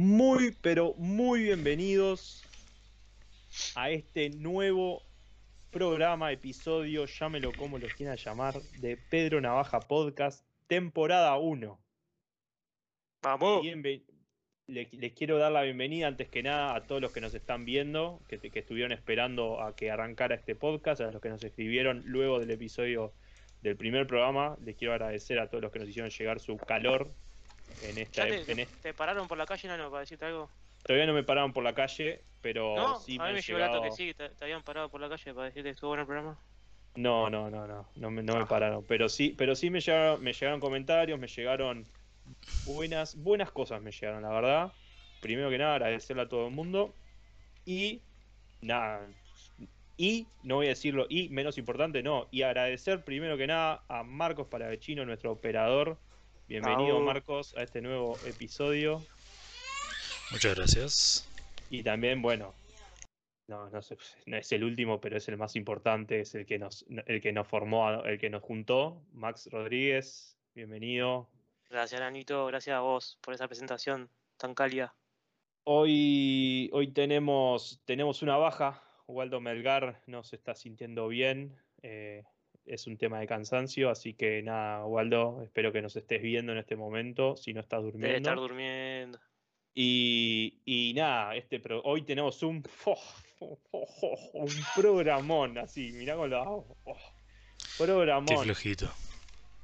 Muy, pero muy bienvenidos a este nuevo programa, episodio, llámelo como lo quieran llamar, de Pedro Navaja Podcast, temporada 1. Vamos. Les quiero dar la bienvenida antes que nada a todos los que nos están viendo, que, que estuvieron esperando a que arrancara este podcast, a los que nos escribieron luego del episodio del primer programa. Les quiero agradecer a todos los que nos hicieron llegar su calor en esta ¿Ya te, en te- este- te pararon por la calle, Nano, para decirte algo? Todavía no me pararon por la calle, pero no, sí a me mí me llegó el dato que sí, te, te habían parado por la calle para decirte que estuvo bueno el programa. No, no, no, no, no me, no me Ah. pararon. Pero sí, pero sí me llegaron, me llegaron comentarios, me llegaron buenas, buenas cosas me llegaron, la verdad. Primero que nada, agradecerle a todo el mundo. Y nada. Y, no voy a decirlo, y menos importante, no. Y agradecer primero que nada a Marcos Paravechino, nuestro operador. Bienvenido, Au. Marcos, a este nuevo episodio. Muchas gracias. Y también, bueno, no, no, sé, no es el último, pero es el más importante, es el que nos, el que nos formó, el que nos juntó, Max Rodríguez, bienvenido. Gracias, Nanito, gracias a vos por esa presentación tan cálida. Hoy, hoy tenemos, tenemos una baja, Waldo Melgar no se está sintiendo bien, eh, es un tema de cansancio, así que nada, Waldo, espero que nos estés viendo en este momento, si no estás durmiendo. Debe estar durmiendo. Y, y nada, este pro- hoy tenemos un, un programón, así, mirá con la... oh, Qué programón, flojito.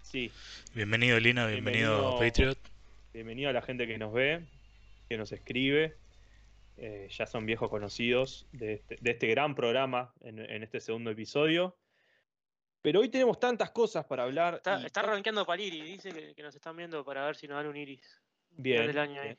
sí. Bienvenido Lina, bienvenido, Bienvenido. Patriot. Bienvenido a la gente que nos ve, que nos escribe. eh, ya son viejos conocidos de este, de este gran programa en, en este segundo episodio. Pero hoy tenemos tantas cosas para hablar. Está, y está rankeando para el iris, dice que, que nos están viendo para ver si nos dan un iris. bien, del año ahí.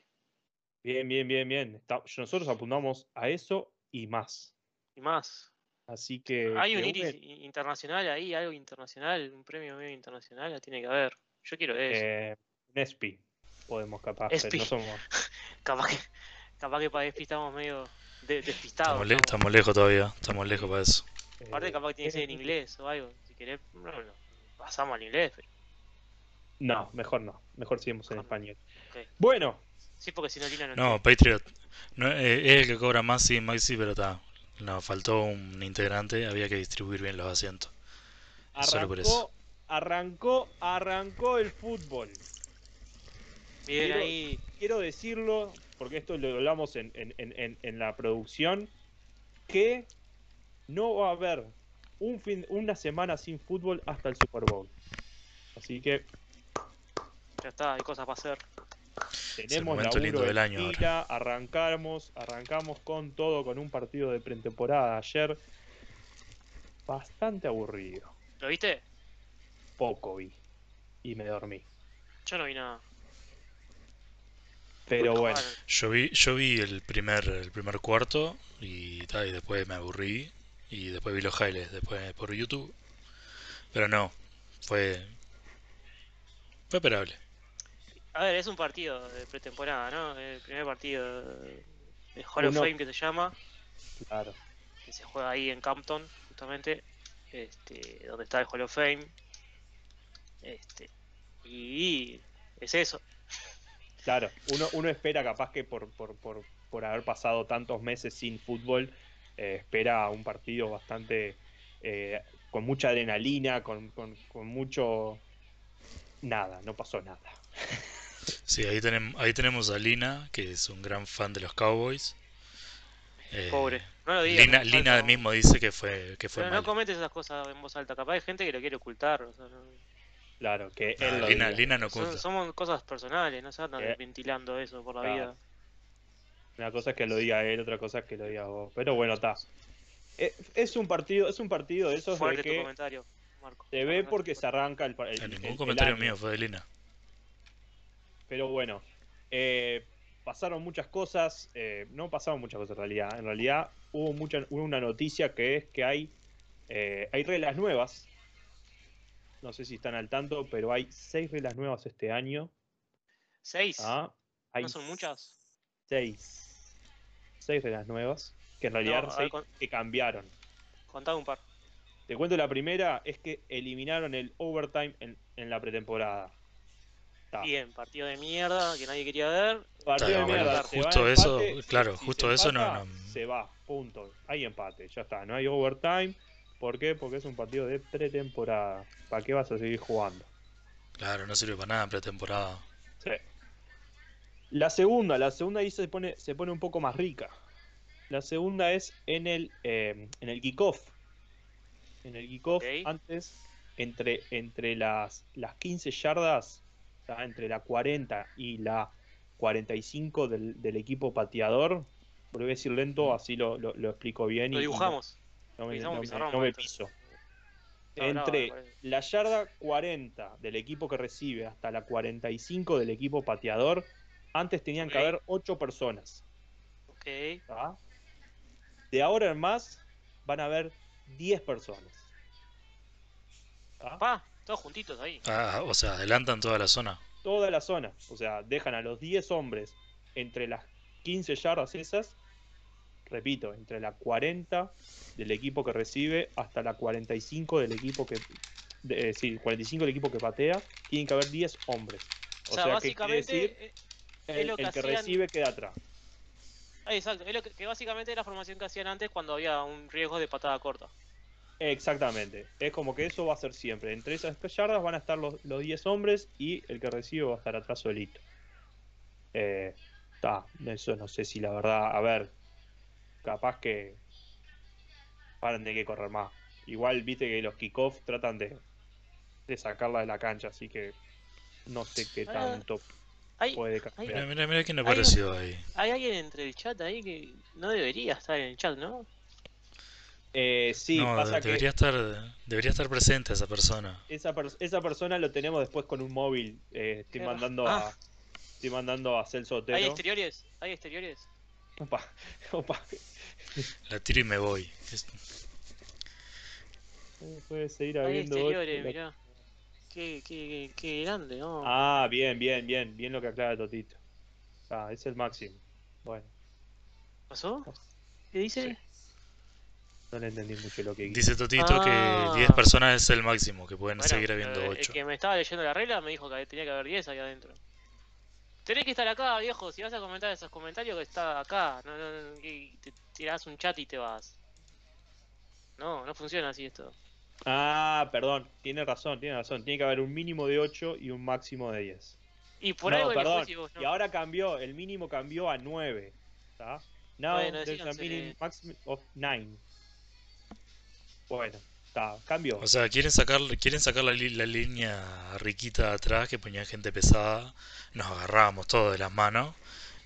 bien, bien, bien, bien. Está- nosotros apuntamos a eso y más. Y más. Así que. Hay un iris une- internacional ahí, algo internacional, un premio medio internacional, la tiene que haber. Yo quiero eso. Eh, un ESPI podemos capaz, ESPI. pero no somos. Capaz que, capaz que para ESPI estamos medio de- despistados. Estamos, le- estamos- estamos lejos todavía, estamos lejos para eso. Aparte eh, capaz que tiene que ser en inglés o algo. Querés, pasamos al inglés. pero- No, mejor no. Mejor seguimos en español. Bueno, Sí, porque si no Lina no No. Patriot. No, eh, es el que cobra más, sí, Maxi, pero está. No, faltó un integrante, había que distribuir bien los asientos. Solo por eso. arrancó, arrancó, arrancó el fútbol. Bien quiero- ahí. Quiero decirlo, porque esto lo hablamos en, en- en- en- en la producción, que no va a haber un fin, una semana sin fútbol hasta el Super Bowl. Así que Ya está, hay cosas para hacer. tenemos momento lindo laburo del año arrancamos, arrancamos con todo, con un partido de pretemporada ayer. Bastante aburrido. ¿Lo viste? Poco vi. Y me dormí. Yo no vi nada. Pero Bueno, bueno. Yo vi, yo vi el primer, el primer cuarto y, y después me aburrí y después vi los highlights después por YouTube. Pero no, fue fue esperable. A ver, es un partido de pretemporada, ¿no? El primer partido de Hall of Uno- Fame que se llama, Claro. que se juega ahí en Campton, justamente, este, donde está el Hall of Fame. Este, y es eso. Claro, uno, uno espera capaz que por, por, por, por haber pasado tantos meses sin fútbol, eh, espera un partido bastante eh, con mucha adrenalina, con, con, con mucho... Nada, no pasó nada. Sí, ahí tenemos, ahí tenemos a Lina, que es un gran fan de los Cowboys. Eh, Pobre. No lo digas. Lina, Lina no. mismo dice que fue, que fue Pero no malo. comentes esas cosas en voz alta. Capaz hay gente que lo quiere ocultar. o sea, no- Claro, que Ah, él Lina. Lina no son, oculta. somos cosas personales, no se andan Eh. ventilando eso por la Claro. vida. Una cosa es que lo diga él, otra cosa es que lo diga vos. Pero bueno, está. Eh, Es un partido, es un partido de esos de Fuerte tu comentario, Marco. se ve porque se arranca el, pa- el- el- ningún el comentario año. mío fue de Lina. Pero bueno, eh, pasaron muchas cosas, eh, no pasaron muchas cosas en realidad. En realidad hubo, mucha, hubo una noticia que es que hay, eh, hay reglas nuevas. No sé si están al tanto, pero hay seis reglas nuevas este año. ¿Seis? Ah, hay ¿No son muchas? Seis. Seis reglas nuevas. Que en realidad No, a ver, seis con- que cambiaron. Contá un par. Te cuento la primera, es que eliminaron el overtime en, en la pretemporada. Bien, partido de mierda que nadie quería ver. Partido Claro, de mierda. bueno, se va justo a eso, empate, claro, si justo eso no- no- Se va, punto. Hay empate, ya está. No hay overtime. ¿Por qué? Porque es un partido de pretemporada. ¿Para qué vas a seguir jugando? Claro, no sirve para nada en pretemporada. Sí. La segunda, la segunda ahí se pone, se pone un poco más rica. La segunda es en el, eh, en el kickoff. En el kickoff, antes, entre, entre las, las 15 yardas, o sea, entre la 40 y la 45 del, del equipo pateador. Voy a decir lento, así lo, lo- lo explico bien. Lo y- no- dibujamos. no, me, no me- no me piso. Entre la yarda 40 del equipo que recibe hasta la 45 del equipo pateador, antes tenían que Ok. haber 8 personas. Ok. ¿tá? De ahora en más van a haber 10 personas. ¿tá? Pa, todos juntitos ahí. Ah, o sea, adelantan toda la zona. Toda la zona. O sea, dejan a los 10 hombres entre las 15 yardas esas. Repito, entre la 40 del equipo que recibe hasta la 45 del equipo que. de- eh, sí, 45 del equipo que patea. Tienen que haber 10 hombres. O sea, que quiere básicamente. decir, eh, el, que el que hacían- recibe queda atrás. ah, exacto. Es lo que, que básicamente es la formación que hacían antes cuando había un riesgo de patada corta. Exactamente. Es como que eso va a ser siempre. Entre esas yardas van a estar los, los 10 hombres y el que recibe va a estar atrás solito. Eh, ta, eso no sé si la verdad. A ver, capaz que paran de que correr más. Igual viste que los kickoff tratan de, de sacarla de la cancha, así que no sé qué Ah, tanto Hay, puede Mira, cambiar. mira, mira quién Hay apareció ahí. hay alguien entre el chat ahí que no debería estar en el chat, ¿no? Eh, sí, no, pasa que debería estar, debería estar presente esa persona. esa, pers- esa persona lo tenemos después con un móvil. Eh, estoy mandando ah. a estoy mandando a Celso Otero. ¿Hay exteriores? ¿Hay exteriores? Opa, opa. La tiro y me voy. Es- Puede seguir Hay habiendo exteriores, ocho. mirá. Qué, qué, qué grande, ¿no? Ah, bien, bien, bien, bien lo que aclara Totito. Ah, es el máximo. Bueno, ¿Pasó? ¿Qué dice? Sí. no le entendí mucho lo que Dice Totito Ah. que 10 personas es el máximo, que pueden Bueno, seguir habiendo eh, 8. El que me estaba leyendo la regla me dijo que tenía que haber 10 ahí adentro. Tenés que estar acá, viejo. Si vas a comentar esos comentarios, que está acá. No, no, no, te tirás un chat y te vas. No, no funciona así esto. Ah, perdón, tiene razón, tiene razón. Tiene que haber un mínimo de 8 y un máximo de 10. Y por no, algo perdón. si vos no. Y ahora cambió, el mínimo cambió a 9. ¿Está? Now Bueno, there's a minimum maximum of 9. Bueno, está, cambió. O sea, quieren sacar, quieren sacar la, li- la línea riquita de atrás que ponía gente pesada. Nos agarrábamos todos de las manos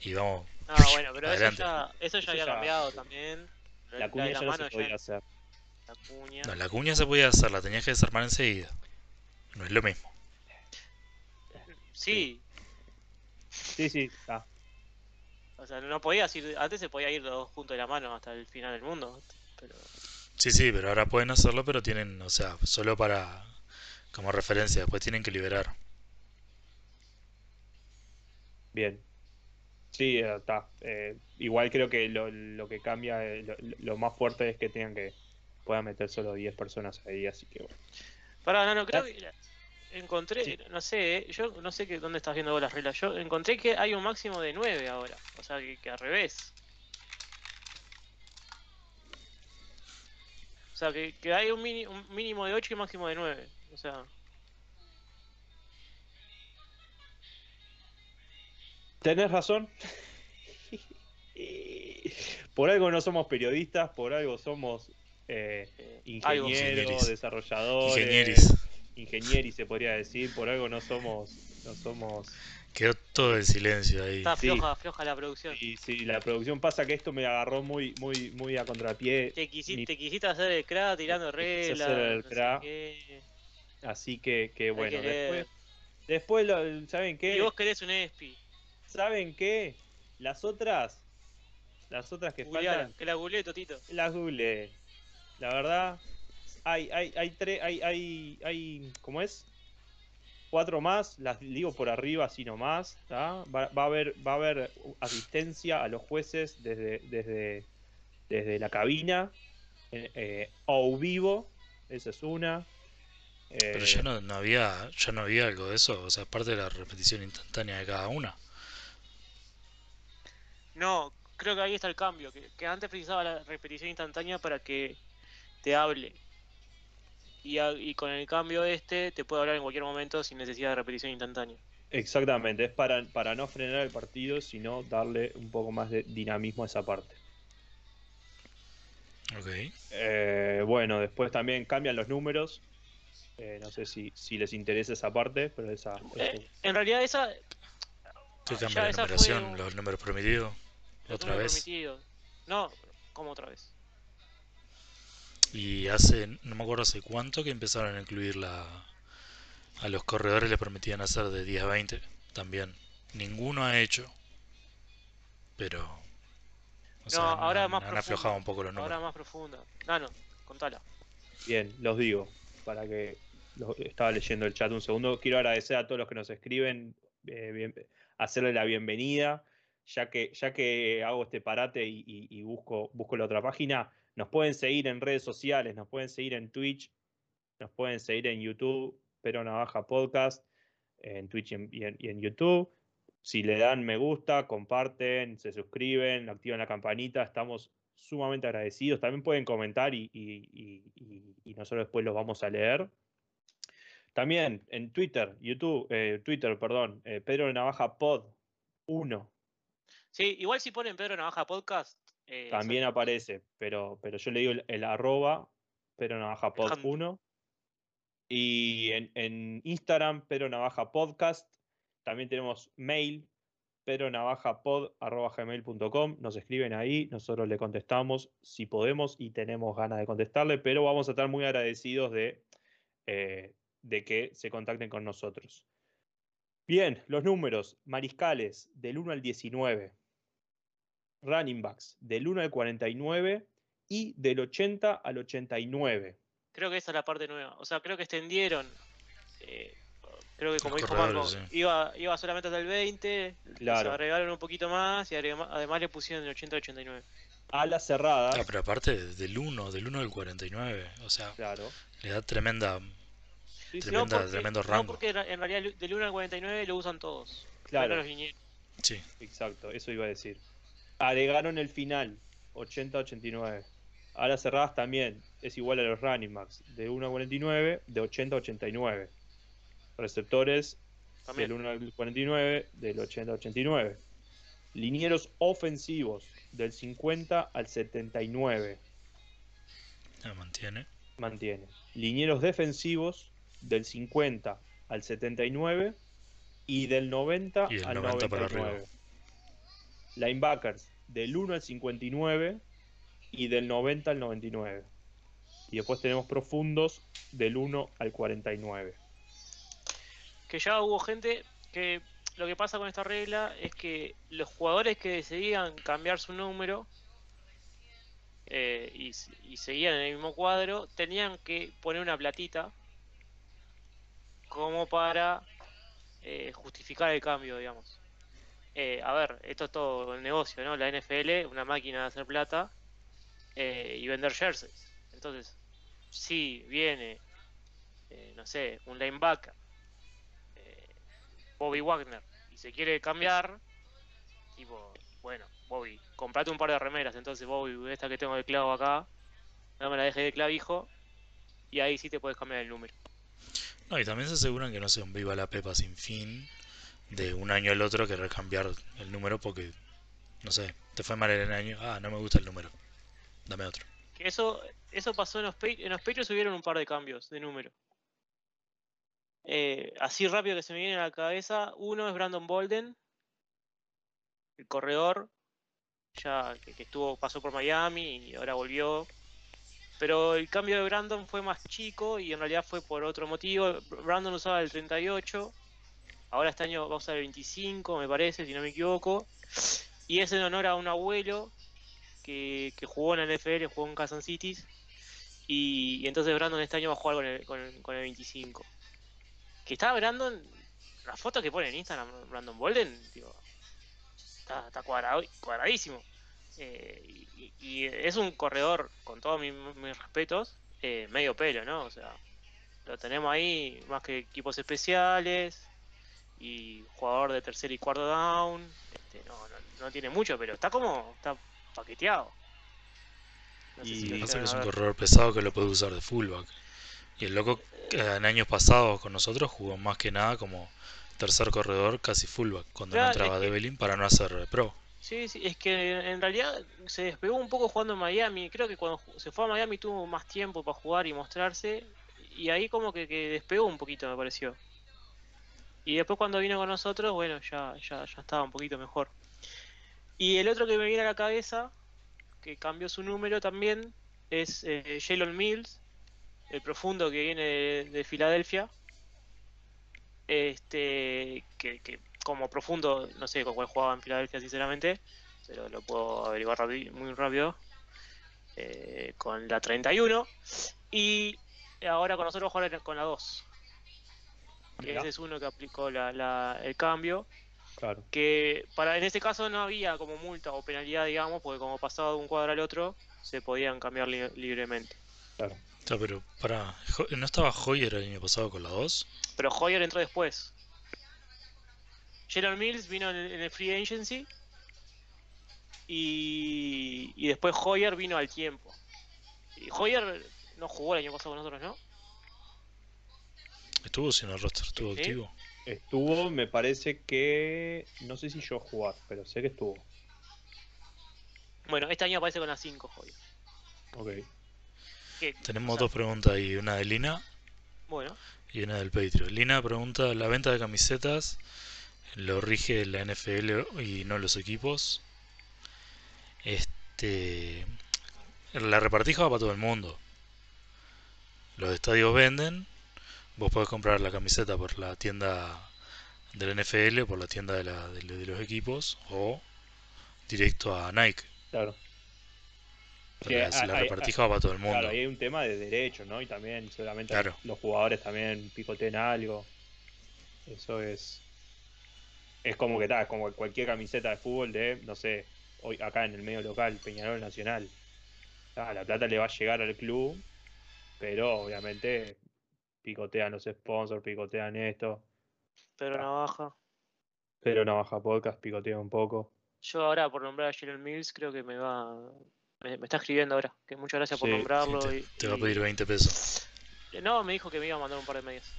y vamos. Ah, bueno, pero eso ya, eso ya Eso había ya- cambiado también. La cuña de ya la no mano se podía hacer. La cuña. No, la cuña se podía hacer, la tenías que desarmar enseguida. No es lo mismo. Sí, Sí, sí, está. o sea, no podías ir. Antes se podía ir los dos juntos de la mano hasta el final del mundo. Pero Sí, sí, pero ahora pueden hacerlo, pero tienen, o sea, solo para como referencia, después tienen que liberar. Bien. Sí, está. Eh, igual creo que lo, lo que cambia, eh, lo, lo más fuerte es que tengan que puedan meter solo 10 personas ahí, así que bueno. Pará, no, no, creo Ya. que encontré, Sí. no sé, eh, yo no sé que, dónde estás viendo vos las reglas. Yo encontré que hay un máximo de 9 ahora. O sea, que, que al revés. O sea, que, que hay un, mini- un mínimo de 8 y un máximo de 9. O sea, Tenés razón. por algo no somos periodistas, por algo somos eh, eh, algo. ingenieros, Ingenieris. desarrolladores, Ingenieris. ingenieris se podría decir, por algo no somos, no somos. Quedó todo el silencio ahí. Está Sí. floja, floja la producción. Y si la producción pasa que esto me agarró muy, muy, muy a contrapié, Te, quisi- Ni- te quisiste hacer el crack tirando reglas. hacer el no sé crack. qué. así que, que bueno, después, después lo- ¿saben qué? Y vos querés un ESPI. ¿Saben qué? Las otras, las otras que Googleala, faltan, que la googleé, Totito. las google. La verdad, hay, hay, hay tres, hay, hay, hay, ¿cómo es? Cuatro más, las digo por arriba así nomás, ¿tá? Va, va a haber, va a haber asistencia a los jueces desde, desde, desde la cabina, eh, eh, o vivo, esa es una. Pero Eh, ya no, no había, ya no había algo de eso, o sea, aparte de la repetición instantánea de cada una. No, creo que ahí está el cambio, que, que antes precisaba la repetición instantánea para que te hable. Y, a- y con el cambio este te puede hablar en cualquier momento sin necesidad de repetición instantánea. Exactamente, es para, para no frenar el partido, sino darle un poco más de dinamismo a esa parte. Ok. Eh, bueno, después también cambian los números. Eh, no sé si, si les interesa esa parte, pero esa. Eh, en realidad esa... ¿Qué ya cambia la numeración? un- ¿Los números permitidos? los ¿Otra números vez? permitidos. No, como otra vez. Y hace, no me acuerdo hace cuánto que empezaron a incluir la... A los corredores les permitían hacer de 10 a 20 también. Ninguno ha hecho. Pero... O sea, ahora han, más han aflojado un poco los números. Ahora más profunda. Nano, contala. Bien, los digo, para que lo- estaba leyendo el chat un segundo. Quiero agradecer a todos los que nos escriben, eh, bien- hacerle la bienvenida, ya que, ya que hago este parate y, y- y busco, busco la otra página. Nos pueden seguir en redes sociales, nos pueden seguir en Twitch, nos pueden seguir en YouTube, Pero Navaja Podcast, en Twitch y en, YouTube. Si le dan me gusta, comparten, se suscriben, activan la campanita, estamos sumamente agradecidos. También pueden comentar y nosotros después los vamos a leer. También en Twitter, YouTube, eh, Twitter, perdón, eh, Pedro Navaja Pod 1 Sí, igual si ponen Pedro Navaja Podcast. Eh, también aparece, pero, pero yo le digo el, el arroba Pedro Navaja Pod Dejando. 1. Y en, en Instagram, Pedro Navaja Podcast. También tenemos mail, pedronavajapod.gmail.com. Nos escriben ahí, nosotros le contestamos si podemos y tenemos ganas de contestarle, pero vamos a estar muy agradecidos de, eh, de que se contacten con nosotros. Bien, los números. Mariscales del 1 al 19. Running backs del 1 al 49 y del 80 al 89. Creo que esa es la parte nueva. O sea, creo que extendieron. eh, creo que como dijo Marco, sí. iba, iba solamente hasta el 20. Les Claro. agregaron un poquito más y además le pusieron el 80 al 89. Alas cerradas. Ah, pero aparte del 1, del 1 al 49, o sea, Claro. le da tremenda... Sí, Tremenda- no porque, tremendo no rango. porque en realidad del 1 al 49 lo usan todos. Claro. Los. Sí, Exacto, eso iba a decir. Agregaron el final, 80-89. Alas cerradas también es igual a los running backs, de 1 a 49, de 80 a 89. Receptores También. del 1 al 49, del 80 a 89. Linieros ofensivos, del 50 al 79. la mantiene. Mantiene. Linieros defensivos, del 50 al 79 y del 90 Y del al 90 para 99. arriba. Linebackers del 1 al 59 y del 90 al 99. Y después tenemos profundos del 1 al 49. que ya hubo gente que lo que pasa con esta regla es que los jugadores que decidían cambiar su número eh, y, y seguían en el mismo cuadro tenían que poner una platita como para eh, justificar el cambio, digamos. Eh, a ver, esto es todo el negocio, ¿no? La NFL, una máquina de hacer plata eh, y vender jerseys. Entonces, si viene, eh, no sé, un linebacker eh, Bobby Wagner y se quiere cambiar, tipo, bueno, Bobby, comprate un par de remeras, entonces Bobby, esta que tengo de clavo acá, no me la dejes de clavijo, y ahí sí te puedes cambiar el número. No, y también se aseguran que no sea un viva la pepa sin fin de un año al otro querer cambiar el número porque, no sé, te fue mal el año, ah, no me gusta el número, dame otro. Eso, eso pasó en los, en los hubieron un par de cambios de número. Eh, así rápido que se me viene a la cabeza, uno es Brandon Bolden, el corredor, ya que, que estuvo, pasó por Miami y ahora volvió. Pero el cambio de Brandon fue más chico y en realidad fue por otro motivo. Brandon usaba el 38, ahora este año va a usar el 25, me parece, si no me equivoco. Y es en honor a un abuelo que, jugó en la NFL, jugó en Kansas City. Y, entonces Brandon este año va a jugar con el, con con el 25. Que estaba Brandon, la foto que pone en Instagram, Brandon Bolden, digo, está, está cuadrado- cuadradísimo. Eh, y, y es un corredor, con todos mis, mis respetos, eh, medio pelo, ¿no? O sea, lo tenemos ahí, más que equipos especiales y jugador de tercer y cuarto down. Este, no, no, no tiene mucho, pero está como, está paqueteado. No sé Y- si Pasa que es un corredor pesado que lo puede usar de fullback. Y el loco eh, en años pasados con nosotros jugó más que nada como tercer corredor, casi fullback, cuando no entraba es que- Develin para no hacer pro. Sí, sí, es que en realidad se despegó un poco jugando en Miami. Creo que cuando se fue a Miami tuvo más tiempo para jugar y mostrarse. Y ahí como que, que despegó un poquito, me pareció. Y después cuando vino con nosotros, bueno, ya, ya, ya estaba un poquito mejor. Y el otro que me viene a la cabeza, que cambió su número también, es eh, Jalen Mills, el profundo que viene de, de Filadelfia. Este, que, como profundo, no sé con cuál jugaba en Filadelfia, sinceramente, pero lo puedo averiguar muy rápido. eh, con la 31. Y ahora con nosotros jugar con la 2. Que ese es uno que aplicó la- la- el cambio. Claro. Que para en este caso no había como multa o penalidad, digamos, porque como pasaba de un cuadro al otro, se podían cambiar li- libremente. Claro. Pero para, ¿no estaba Hoyer el año pasado con la 2? Pero Hoyer entró después. Jalen Mills vino en el, en el Free Agency. Y, y después Hoyer vino al tiempo. Y Hoyer no jugó el año pasado con nosotros, ¿no? Estuvo sin el roster, estuvo Sí. activo. Estuvo, me parece que. No sé si yo jugar, pero sé que estuvo. Bueno, este año aparece con la 5 Hoyer. Ok. Tenemos o sea, dos preguntas ahí, una de Lina Bueno, y una del Patreon. Lina pregunta, ¿la venta de camisetas lo rige la NFL y no los equipos? Este, la repartija va para todo el mundo. Los estadios venden, vos podés comprar la camiseta por la tienda del NFL, por la tienda de, la- de- de los equipos o directo a Nike. Claro. Sí, la, hay- la hay- repartija va para todo el mundo. Claro, ahí hay un tema de derechos, ¿no? Y también seguramente Claro. los jugadores también picoteen algo. Eso es. Es como que tal, es como cualquier camiseta de fútbol de, no sé, hoy acá en el medio local, Peñarol Nacional. Ah, la plata le va a llegar al club, pero obviamente picotean los sponsors, picotean esto. Pedro Ah. Navaja. Pero Navaja Podcast picotea un poco. Yo ahora por nombrar a Jalen Mills creo que me va... Me, me está escribiendo ahora. Que muchas gracias por Sí, nombrarlo. te, y- te va a pedir 20 pesos. No, me dijo que me iba a mandar un par de medias.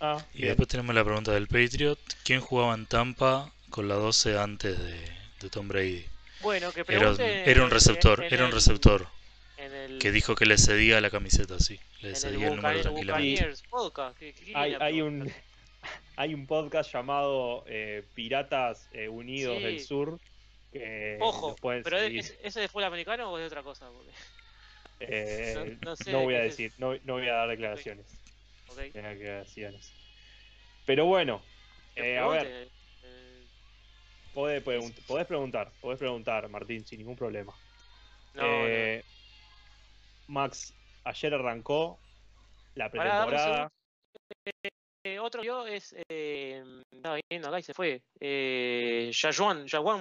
Ah, Y bien. después tenemos la pregunta del Patriot. ¿Quién jugaba en Tampa con la 12 antes de, de Tom Brady? Bueno, que Era, pregunte era un receptor, en era un el- receptor En el, que dijo que le cedía la camiseta, sí. Le en el cedía el número tranquilamente. Buccaneers podcast. ¿Qué- qué Hay, un hay un podcast llamado eh, Piratas eh, Unidos Sí. del Sur que Ojo, pero. ¿es- ¿ese de fútbol americano o es de otra cosa? Porque- Eh, no- no, no sé voy a decir, no, no voy a dar declaraciones. ok. Tengo declaraciones. Pero bueno, eh, a ver, podés, pregun- podés preguntar, podés preguntar, Martín, sin ningún problema. no, Eh, Max, ayer arrancó la pretemporada. Eh, otro yo es. Eh, estaba viendo acá y se fue. Eh,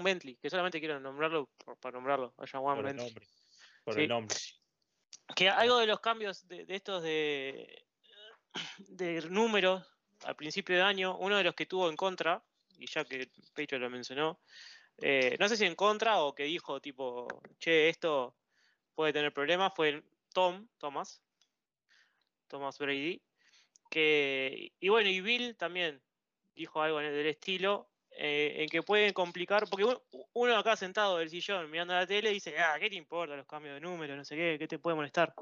Bentley, que solamente quiero nombrarlo por- para nombrarlo. A Por el Bentley. nombre. Por Sí. el nombre. Que algo de los cambios de, de estos de, de números al principio de año, uno de los que tuvo en contra, y ya que Pecho lo mencionó, eh, no sé si en contra o que dijo tipo, che, esto puede tener problemas, fue el Tom, Thomas, Thomas Brady, que, y bueno, y Bill también dijo algo del estilo, eh, en que pueden complicar, porque uno, acá sentado del sillón mirando la tele dice, ah, ¿qué te importa los cambios de número? No sé qué, ¿qué te puede molestar?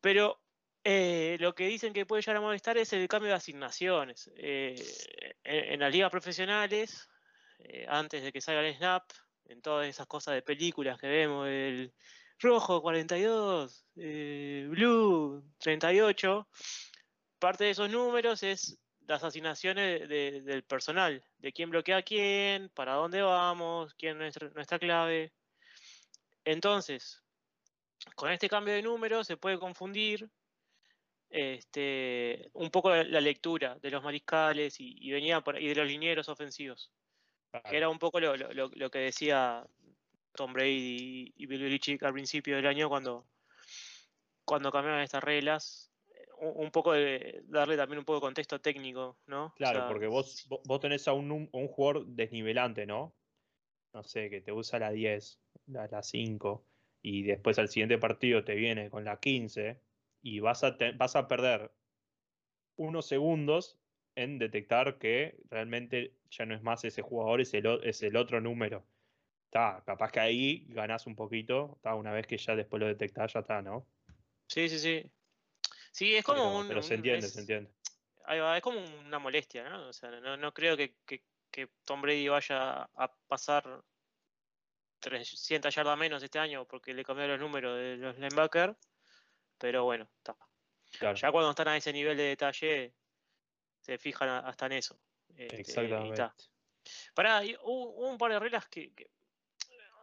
Pero eh, lo que dicen que puede llegar a molestar es el cambio de asignaciones. Eh, en, en las ligas profesionales, antes de que salga el snap, en todas esas cosas de películas que vemos, el rojo 42, eh, blue 38, parte de esos números es las asignaciones de- del personal, de quién bloquea a quién, para dónde vamos, quién es nuestra, nuestra clave. Entonces, con este cambio de número se puede confundir este, un poco la, lectura de los mariscales y, y venía por, y de los linieros ofensivos, que era un poco lo- lo- lo que decía Tom Brady y, y Bill Belichick al principio del año cuando, cuando cambiaron estas reglas. un un poco de darle también un poco de contexto técnico, ¿no? O Claro, sea, porque vos, vos tenés a un, jugador desnivelante, ¿no? No sé, que te usa la 10, la, la 5, y después al siguiente partido te viene con la 15, y vas a, te- vas a perder unos segundos en detectar que realmente ya no es más ese jugador, es el, es el otro número. Está, capaz que ahí ganás un poquito, está, una vez que ya después lo detectás, ya está, ¿no? Sí, sí, sí. Sí, es como Pero, un. pero se entiende, es- se entiende. ahí va, es como una molestia, ¿no? O sea, no, no creo que, que- que Tom Brady vaya a pasar 300 yardas menos este año porque le cambiaron los números de los linebackers. Pero bueno, está. Claro, Ya cuando están a ese nivel de detalle, se fijan hasta en eso. Este, y exactamente. está. Pará, y hubo, hubo un par de reglas que, que-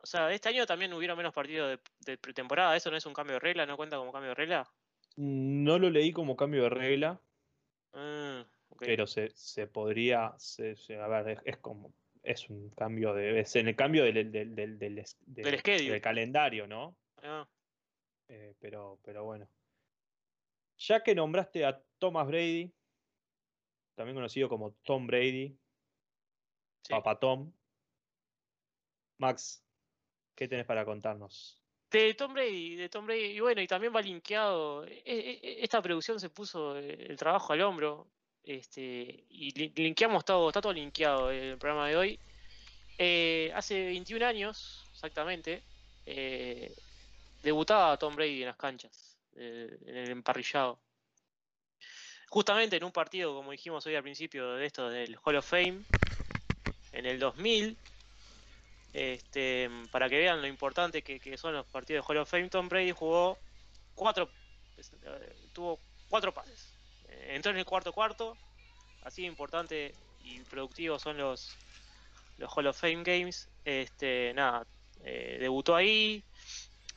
O sea, este año también hubieron menos partidos de, de pretemporada. ¿Eso no es un cambio de regla? ¿No cuenta como cambio de regla? No lo leí como cambio de regla, Ah, pero se, se podría, se- se- a ver, es, es como, es un cambio de, es en el cambio del, del, del, del, es- Del del- schedule. del calendario, ¿no? Ah, Eh, pero, pero bueno. Ya que nombraste a Thomas Brady, también conocido como Tom Brady, sí. Papa Tom, Max, ¿qué tenés para contarnos? De Tom Brady, de Tom Brady, y bueno, y también va linkeado. e- e- Esta producción se puso eh, el trabajo al hombro. Este, y li- linkeamos todo, está todo linkeado en el programa de hoy. Eh, hace 21 años, exactamente, eh, debutaba Tom Brady en las canchas, eh, en el emparrillado. Justamente en un partido, como dijimos hoy al principio, de esto del Hall of Fame, en el 2000, este, para que vean lo importante que, son los partidos de Hall of Fame, Tom Brady jugó cuatro, eh, tuvo cuatro pases. Eh, Entró en el cuarto cuarto, así importante y productivo son los, los Hall of Fame Games. Este, nada, eh, debutó ahí.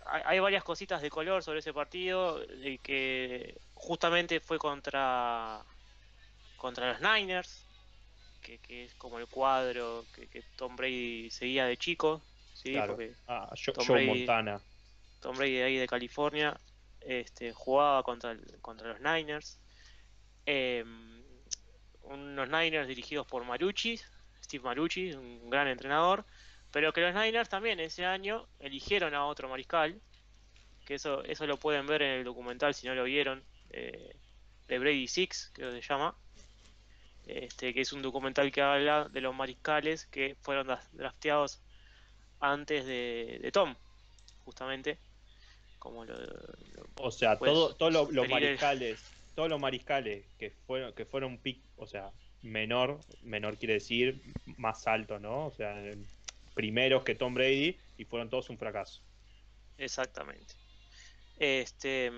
Hay, varias cositas de color sobre ese partido, que justamente fue contra contra los Niners, que, que es como el cuadro que, que Tom Brady seguía de chico, ¿sí? Claro. Porque Ah, Jo- Tom Joe Brady. Montana. Tom Brady de ahí de California este, jugaba contra, el- contra los Niners. Eh, unos Niners dirigidos por Marucci, Steve Marucci, un gran entrenador. Pero que los Niners también ese año eligieron a otro mariscal. Que eso, eso lo pueden ver en el documental si no lo vieron. eh, de Brady Six, creo que se llama. Este, que es un documental que habla de los mariscales que fueron dra- drafteados antes de, de Tom, justamente. Como lo, lo- O sea, todo, todos los, el- mariscales, todos los mariscales que fueron, que fueron pick, o sea, menor, menor quiere decir más alto, ¿no? O sea, primeros que Tom Brady y fueron todos un fracaso. Exactamente. Este.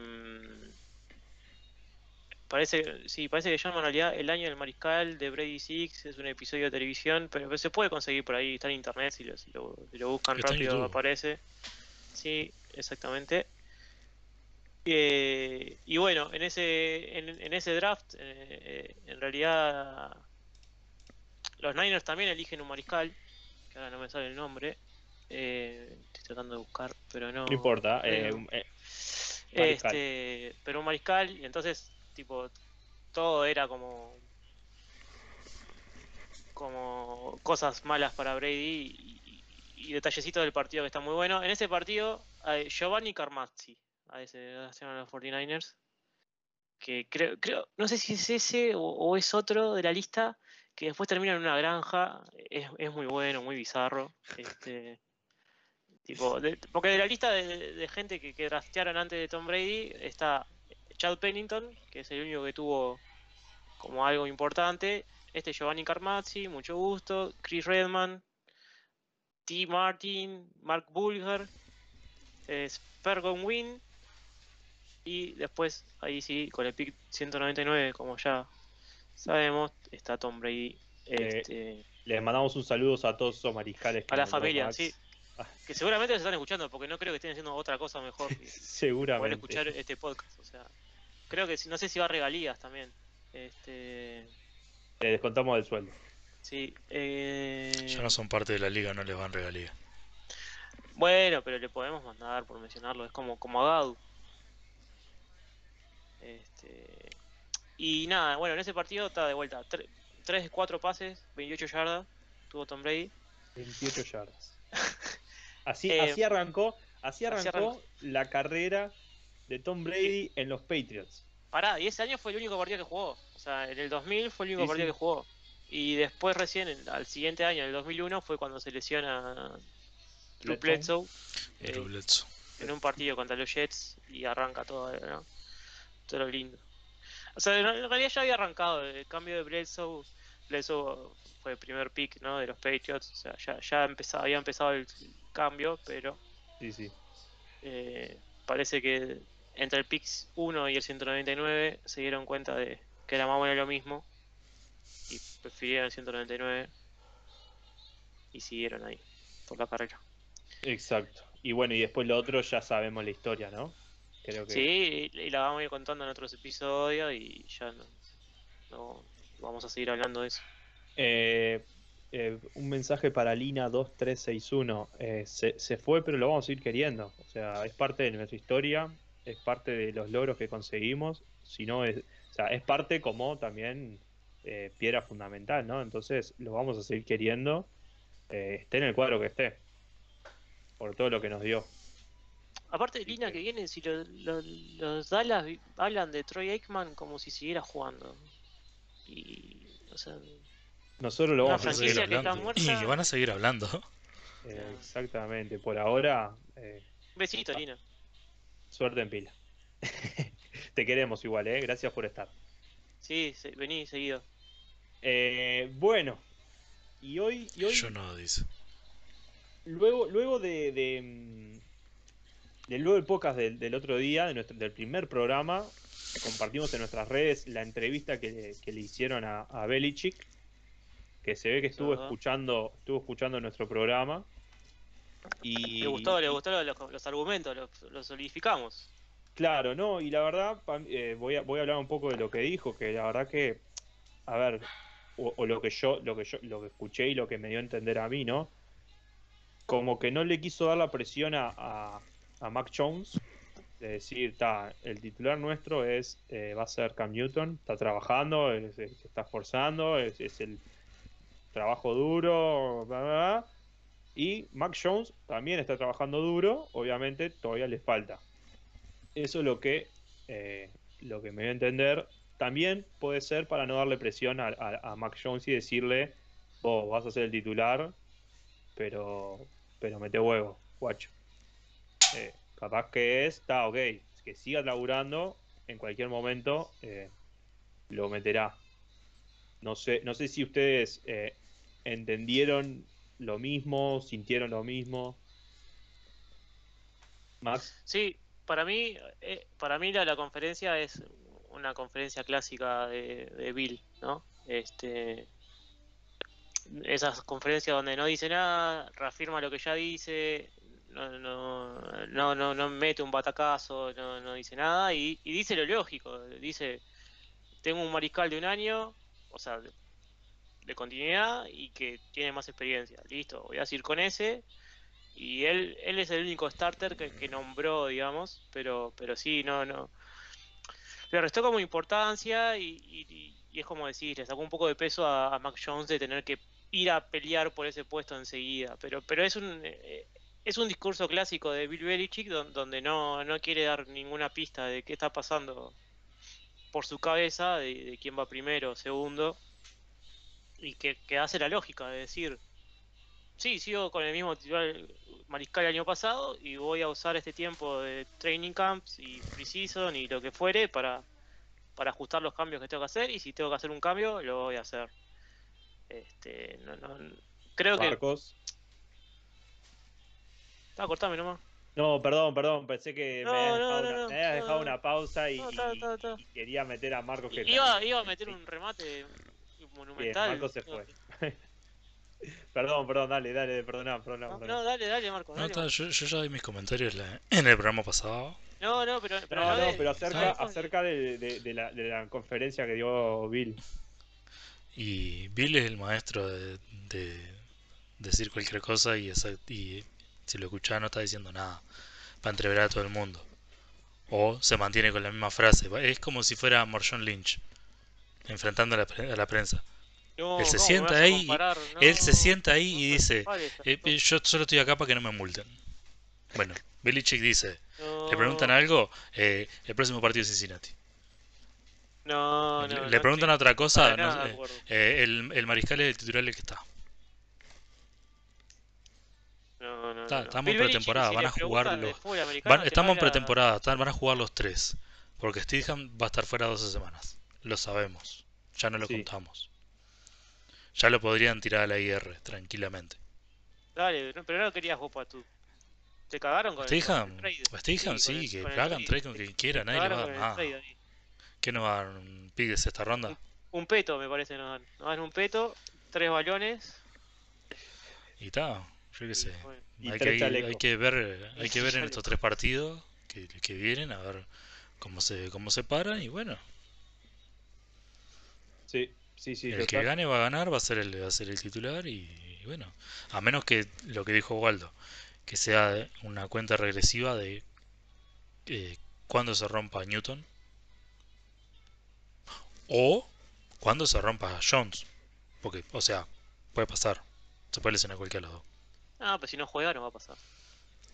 Parece, sí, parece que llama en realidad El año del mariscal de Brady Six. Es un episodio de televisión, pero se puede conseguir por ahí. Está en internet. Si lo, si lo, si lo buscan Está rápido, aparece. Sí, exactamente. Eh, y bueno, en ese, en, en ese draft, eh, eh, en realidad, los Niners también eligen un mariscal. Que ahora no me sale el nombre. Eh, estoy tratando de buscar, pero no. No importa. eh, eh, mariscal. este, pero un mariscal, y entonces, tipo, todo era como. como cosas malas para Brady y, y- detallecitos del partido que está muy bueno. En ese partido, Giovanni Carmazzi, a ese hacían los 49ers, que creo, creo, no sé si es ese o, es otro de la lista, que después termina en una granja, es, es muy bueno, muy bizarro. Este, tipo, de- porque de la lista de, gente que, que antes de Tom Brady está Chad Pennington, que es el único que tuvo como algo importante. Este Giovanni Carmazzi, mucho gusto. Chris Redman, T. Martin, Mark Bulger, Spergon Wynn. Y después, ahí sí, con el pick 199, como ya sabemos, está Tom Brady. Eh, Este, Les mandamos un saludo a todos esos mariscales. que A la familia, Max. sí. Ah, que seguramente se están escuchando, porque no creo que estén haciendo otra cosa mejor que poder Seguramente. escuchar este podcast. O sea, creo que si- no sé si va a regalías también. Este, Le descontamos del sueldo. sí. eh, Ya no son parte de la liga, no les van regalía. Bueno, pero le podemos mandar por mencionarlo. Es como, como a Gadu. Este, y nada, bueno, en ese partido está de vuelta. 3 de 4 pases, 28 yardas, tuvo Tom Brady. 28 yardas. Así, Eh, así arrancó, así arrancó, arrancó. la carrera de Tom Brady en los Patriots. Pará, y ese año fue el único partido que jugó. O sea, en el 2000 fue el único Sí, partido sí. que jugó. Y después recién, en- al siguiente año, en el 2001, fue cuando se lesiona Drew Bledsoe. Eh, Bledsoe. en un partido contra los Jets y arranca todo, ¿no? todo lo lindo. O sea, en en realidad ya había arrancado el cambio de Bledsoe. Bledsoe fue el primer pick ¿no? de los Patriots. O sea, ya, ya empezaba, había empezado el cambio, pero Sí, sí. eh, parece que entre el Pix 1 y el 199 se dieron cuenta de que era más o menos lo mismo y prefirieron el 199 y siguieron ahí por la carrera. Exacto. Y bueno, y después lo otro ya sabemos la historia, ¿no? Creo que Sí, y, y la vamos a ir contando en otros episodios y ya no, no vamos a seguir hablando de eso. Eh, eh, un mensaje para Lina 2361. Eh, se, se fue, pero lo vamos a seguir queriendo. O sea, es parte de nuestra historia, es parte de los logros que conseguimos. Si no es, o sea, es parte como también eh, piedra fundamental, ¿no? Entonces lo vamos a seguir queriendo, eh, esté en el cuadro que esté, por todo lo que nos dio. Aparte, Lina, que viene, si lo- lo- los Dallas hablan de Troy Aikman como si siguiera jugando. Y, o sea, Nosotros lo vamos a Van a seguir. que hablando. muerta. Y van a seguir hablando. eh, exactamente. Por ahora, eh, un besito, Lina. Suerte en pila. Te queremos igual, ¿eh? Gracias por estar. Sí, se- vení seguido. Eh, bueno, y hoy, y hoy Yo no, dice. luego, luego de, de, del luego del podcast del, del otro día, de nuestro, del primer programa, compartimos en nuestras redes la entrevista que, le- que le hicieron a, a Belichick, que se ve que estuvo escuchando, estuvo escuchando nuestro programa. Y, Le gustó, le gustó los, los argumentos, los, los solidificamos. Claro, no, y la verdad, eh, voy, a, voy a hablar un poco de lo que dijo, que la verdad que, a ver, o, o lo que yo, lo que yo, lo que escuché y lo que me dio a entender a mí, ¿no? Como que no le quiso dar la presión a, a, a Mac Jones, de decir, está, el titular nuestro es, eh, va a ser Cam Newton, está trabajando, es- es- se está esforzando, es, es el trabajo duro, bla, bla, bla. Y Mac Jones también está trabajando duro, obviamente todavía le falta. Eso es lo que, eh, lo que me dio a entender. También puede ser para no darle presión a, a, Mac Jones y decirle, vos vas a ser el titular, pero, pero mete huevo, guacho. Eh, capaz que es, está ok, que siga laburando, en cualquier momento eh, lo meterá. No sé, no sé si ustedes entendieron lo mismo, sintieron lo mismo. Max. Sí, para mí, eh, para mí la, la conferencia es una conferencia clásica de, de Bill, ¿no? Este, esas conferencias donde no dice nada, reafirma lo que ya dice, no, no, no, no, no mete un batacazo, no, no dice nada y, y dice lo lógico, dice, tengo un mariscal de un año, o sea, de, continuidad y que tiene más experiencia, listo, voy a seguir con ese y él, él es el único starter que, que nombró, digamos, pero, pero sí, no, no. Le restó como importancia y, y- y es como decir, le sacó un poco de peso a, a Mac Jones de tener que ir a pelear por ese puesto enseguida. Pero, pero es un eh, es un discurso clásico de Bill Belichick don- donde no, no quiere dar ninguna pista de qué está pasando por su cabeza, de, de quién va primero o segundo, y que, que hace la lógica de decir, sí, sigo con el mismo titular mariscal el año pasado y voy a usar este tiempo de training camps y preseason y lo que fuere para, para ajustar los cambios que tengo que hacer y si tengo que hacer un cambio lo voy a hacer. Este, no, no, creo que... Marcos. Ah, cortame nomás. No, perdón, perdón, pensé que No, me habías dejado, no, una, no, me habías no, dejado no. una pausa y, y quería meter a Marcos que Iba, iba a meter un remate monumental. Marco se No, fue. Perdón, perdón, dale, dale, perdona, perdona. No, no, dale, dale, Marco. No, dale, está, Marco. yo, yo ya di mis comentarios en el programa pasado. no, no, pero, pero No, no, pero acerca, acerca de, de- de la, de la conferencia que dio Bill. Y Bill es el maestro de, de decir cualquier cosa y, esa- y si lo escuchás no está diciendo nada. Para entrever a todo el mundo. O se mantiene con la misma frase. Es como si fuera Marshawn Lynch enfrentando a la, pre- a la prensa. No, Él se ¿cómo me sienta ahí? Él se sienta ahí y dice, "Eh, yo solo estoy acá para que no me multen. Bueno, Belichick dice, le preguntan algo, eh, el próximo partido es Cincinnati. No, Le- no, le preguntan otra cosa, nada sé, eh, el, el mariscal es el titular el que está. No, no, Está- estamos en pretemporada, van a jugar los- Van- estamos en pretemporada, van a jugar los tres. Porque Stidham va a estar fuera 12 semanas. Lo sabemos. Ya no lo Sí. contamos. Ya lo podrían tirar a la IR tranquilamente. Dale, no, pero no querías vos para tú. Te cagaron con con el. Stidham Sí, que el hagan trade. con quien quiera, nadie le va a dar nada. trade. ¿Qué nos va a dar un Pigs esta ronda? Un peto, me parece, nos dan. Nos dan un peto, tres balones. Y está, yo qué sé. bueno. Hay que, hay, que ver, hay que ver en estos tres partidos que, que vienen, a ver cómo se, cómo se paran y bueno, Sí, sí, sí. el que gane va a ganar, va a ser el, va a ser el titular y, y bueno, a menos que lo que dijo Waldo, que sea una cuenta regresiva de eh, cuándo se rompa Newton o cuándo se rompa Jones, porque, o sea, puede pasar, se puede lesionar cualquier lado. Ah, pero si no juega no va a pasar.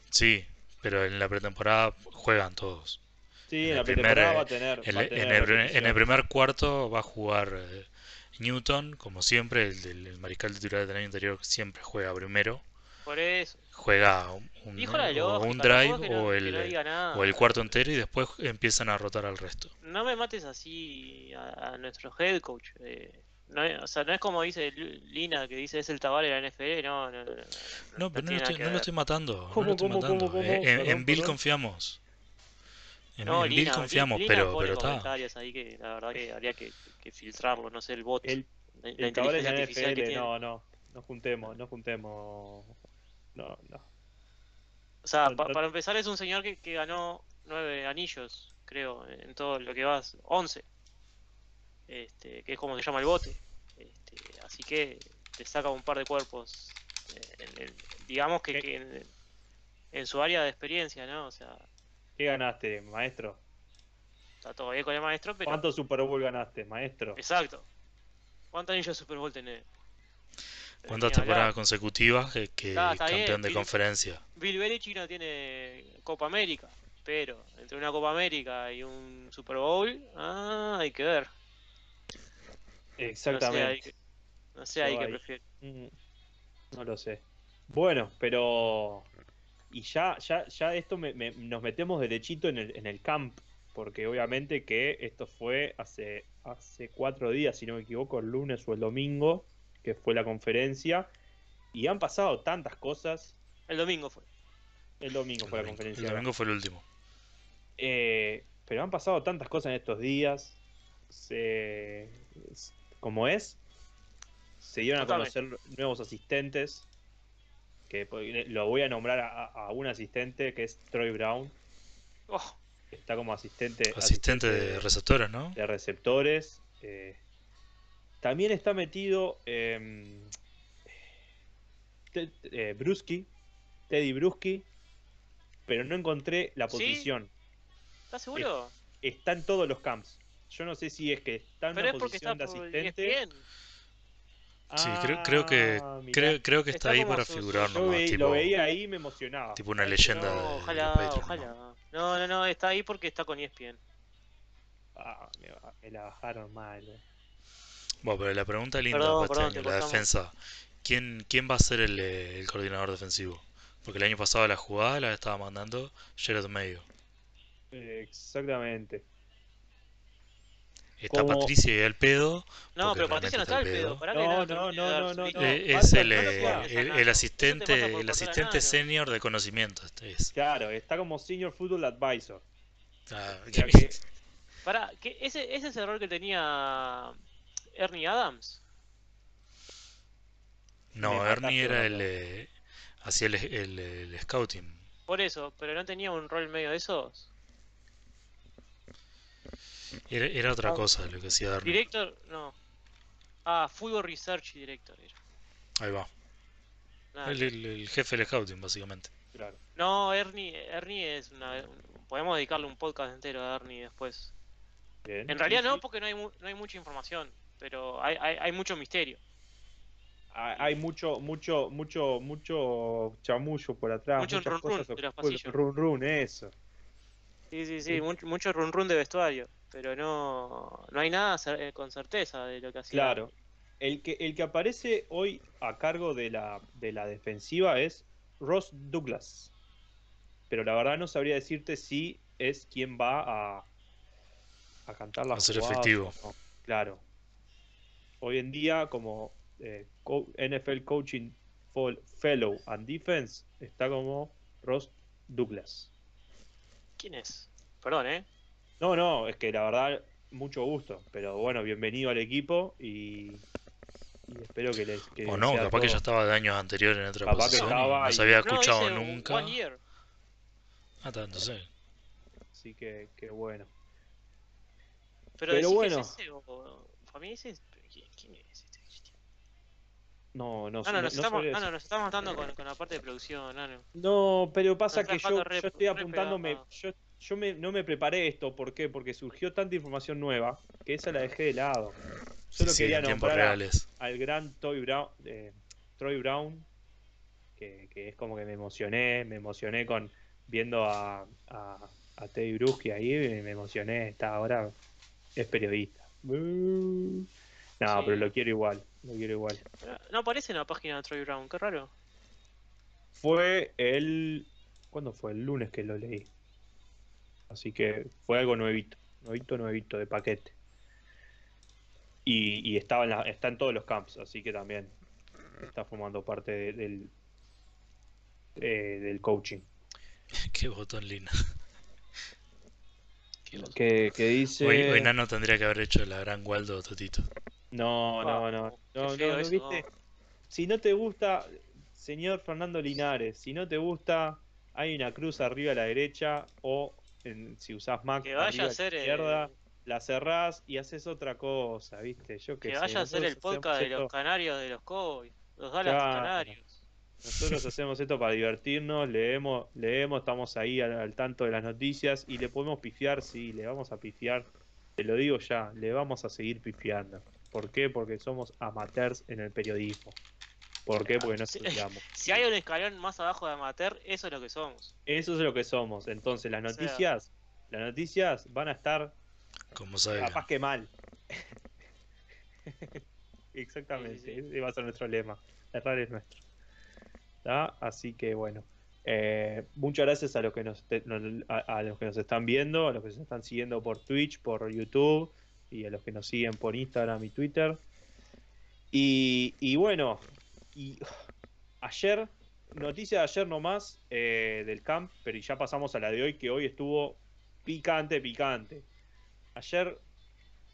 Sí, pero en la pretemporada juegan todos. Sí, en en la el primer, pretemporada eh, va a tener. Va a en el, en el primer cuarto va a jugar eh, Newton, como siempre, el, del- el mariscal titular del año anterior siempre juega primero. Por eso. Juega un, o drive no- o, el, no o el cuarto entero y después empiezan a rotar al resto. No me mates así a, a nuestro head coach. eh, no, es- o sea, no es como dice Lina, que dice es el Tavares de la NFL. No, no, no. no, No, pero no, lo estoy, lo estoy matando. no ¿Cómo, lo estoy cómo, cómo, matando. cómo? Eh, en, Bill confiamos. En, No, en Bill Lina, confiamos, Lina pero, pone pero está. comentarios ahí que la verdad que habría que, que filtrarlo, no sé, el bot. El, la, la el de inteligencia la artificial que NFL, tiene. no, no. No juntemos, no juntemos. No, no. O sea, No, pa- no- para empezar es un señor que, que ganó nueve anillos, creo, en todo lo que vas, once. Este, que es como se llama el bote. Este, así que te saca un par de cuerpos. eh, en digamos que, que en, en su área de experiencia, ¿no? O sea, ¿Qué ganaste, maestro? está todo bien con el maestro, pero. ¿Cuántos Super Bowl ganaste, maestro? Exacto. ¿Cuántos anillos de Super Bowl tenés? ¿Cuántas temporadas consecutivas que, que Está- está bien, campeón de Bill- conferencia? Bill Belichick no tiene Copa América, pero entre una Copa América y un Super Bowl, ah, hay que ver. No sé, hay Exactamente. que, no sé ahí Yo que prefiero. Mm, No lo sé. Bueno, pero. Y ya, ya, ya esto me- me- nos metemos derechito en el, en el camp. Porque obviamente que esto fue hace, hace cuatro días, si no me equivoco, el lunes o el domingo, que fue la conferencia. Y han pasado tantas cosas. El domingo fue. El domingo El fue la conferencia. el domingo fue el último. Eh, pero han pasado tantas cosas en estos días. Se, como es, se dieron a conocer nuevos asistentes. Que lo voy a nombrar a, a un asistente que es Troy Brown. Oh, Está como asistente, Asistente de receptores, ¿no? de receptores. eh, también está metido em, Ted- eh, Bruschi, Teddy Bruschi. Pero no encontré la ¿Sí? posición. ¿Estás seguro? está en todos los camps. Yo no sé si es que está en Pero es una está posición de por asistente. Sí, creo, creo que Ah, creo, creo que está, Está ahí para su- figurar Yo nomás, tipo, lo veía ahí y me emocionaba. tipo una leyenda No, de, ojalá, ¿no? ojalá. No, no, no, está ahí porque está con ESPN. Ah, me, la bajaron mal. eh. Bueno, pero la pregunta linda Perdón, para perdón, este año, la defensa. ¿Quién, ¿Quién va a ser el, eh, el coordinador defensivo? Porque el año pasado la jugada la estaba mandando Jared Mayo. Eh, Exactamente. Está Como- Patricia y el pedo. No, Porque pero Patricia no está al pedo. pedo. No, no no, no, no. Eh, es el, eh, el, el asistente, el asistente senior de conocimiento. Este es. Claro, está como Senior Football Advisor. Ah, O sea que- que- Pará, ¿qué- ese, ese es el error que tenía Ernie Adams. no, me Ernie era el. eh, hacía el, el, el scouting. Por eso, pero no tenía un rol medio de esos. Era, era otra Ah. cosa lo que hacía Ernie. Director, no. Ah, Football Research Director era. Ahí va. Nada El, que- el- el jefe del scouting, básicamente. Claro. No, Ernie, Ernie es una, un- podemos dedicarle un podcast entero a Ernie después. Bien, En sí, realidad no, sí. porque no hay, no hay mucha información, pero hay, hay, hay mucho misterio. Hay hay mucho, mucho, mucho, mucho chamullo por atrás. Mucho run run cosas de los ocultas. pasillos. Run run, eso. Sí, sí, sí, Sí. mucho, mucho run run de vestuario, pero no, no hay nada eh, con certeza de lo que hacía. Claro. El que, el que aparece hoy a cargo de la, de la defensiva es Ross Douglas. Pero la verdad no sabría decirte si es quien va a, a cantar la A ser efectivo. Claro. Hoy en día, como eh, NFL Coaching Fellow and Defense, está como Ross Douglas. ¿Quién es? Perdón, ¿eh? No, no, es que la verdad, mucho gusto. Pero bueno, bienvenido al equipo y, y espero que les. Que O no, capaz que ya estaba de años anteriores en otra Capaz que posición y estaba no se había escuchado nunca. One year. Ah, tanto sé. Así que, que bueno. Pero, Pero decís que bueno. es ese o... Ese. ¿Quién, quién es este? No, no, Ah, no, no, nos, no estamos, ah, no, nos estamos matando con, con la parte de producción, ah, no. No, pero pasa Nos que yo, yo estoy apuntándome. pegado. Yo, yo me, no me preparé esto. ¿Por qué? Porque surgió tanta información nueva que esa la dejé de lado. Solo Sí, quería nombrar a- al gran Troy Brown, eh, Troy Brown que, que es como que me emocioné, me emocioné con viendo a, a, a Teddy Bruschi ahí, me me emocioné, está ahora es periodista. No, Sí. pero lo quiero igual, lo quiero igual. No aparece en la página de Troy Brown, qué raro. Fue el ¿cuándo fue? El lunes que lo leí. Así que fue algo nuevito, nuevito, nuevito de paquete. Y, y estaba en la- está en todos los camps, así que también está formando parte de- del eh, del coaching. Qué botón Lina. Que, que dice Hoy, hoy Nano tendría que haber hecho la gran Waldo Totito. no, no, Ah, no, no, feo no, no, eso, viste. no. Si no te gusta, señor Fernando Linares, si no te gusta, hay una cruz arriba a la derecha o en- si usás Mac Que vaya a ser izquierda, el, la cerrás y haces otra cosa, ¿viste? Yo que sé, vaya a ser el podcast de los canarios de los Cowboys, los Dallas Claro. Canarios. Nosotros hacemos esto para divertirnos, leemos, leemos, estamos ahí al, al tanto de las noticias y le podemos pifiar, sí, le vamos a pifiar. Te lo digo ya, le vamos a seguir pifiando. ¿Por qué? Porque somos amateurs en el periodismo. ¿Por qué? Porque no estudiamos. Si hay un escalón más abajo de amateur, eso es lo que somos. Eso es lo que somos. Entonces las O sea- noticias, las noticias van a estar Como sabe. capaz que mal. Exactamente, Sí, sí, sí. ese va a ser nuestro lema. Errar es nuestro. ¿Tá? Así que bueno. eh, muchas gracias a los que nos a, a los que nos están viendo, a los que nos están siguiendo por Twitch, por YouTube y a los que nos siguen por Instagram y Twitter. Y, y bueno, y ayer, noticia de ayer nomás eh, del camp, pero ya pasamos a la de hoy, que hoy estuvo picante, picante. Ayer,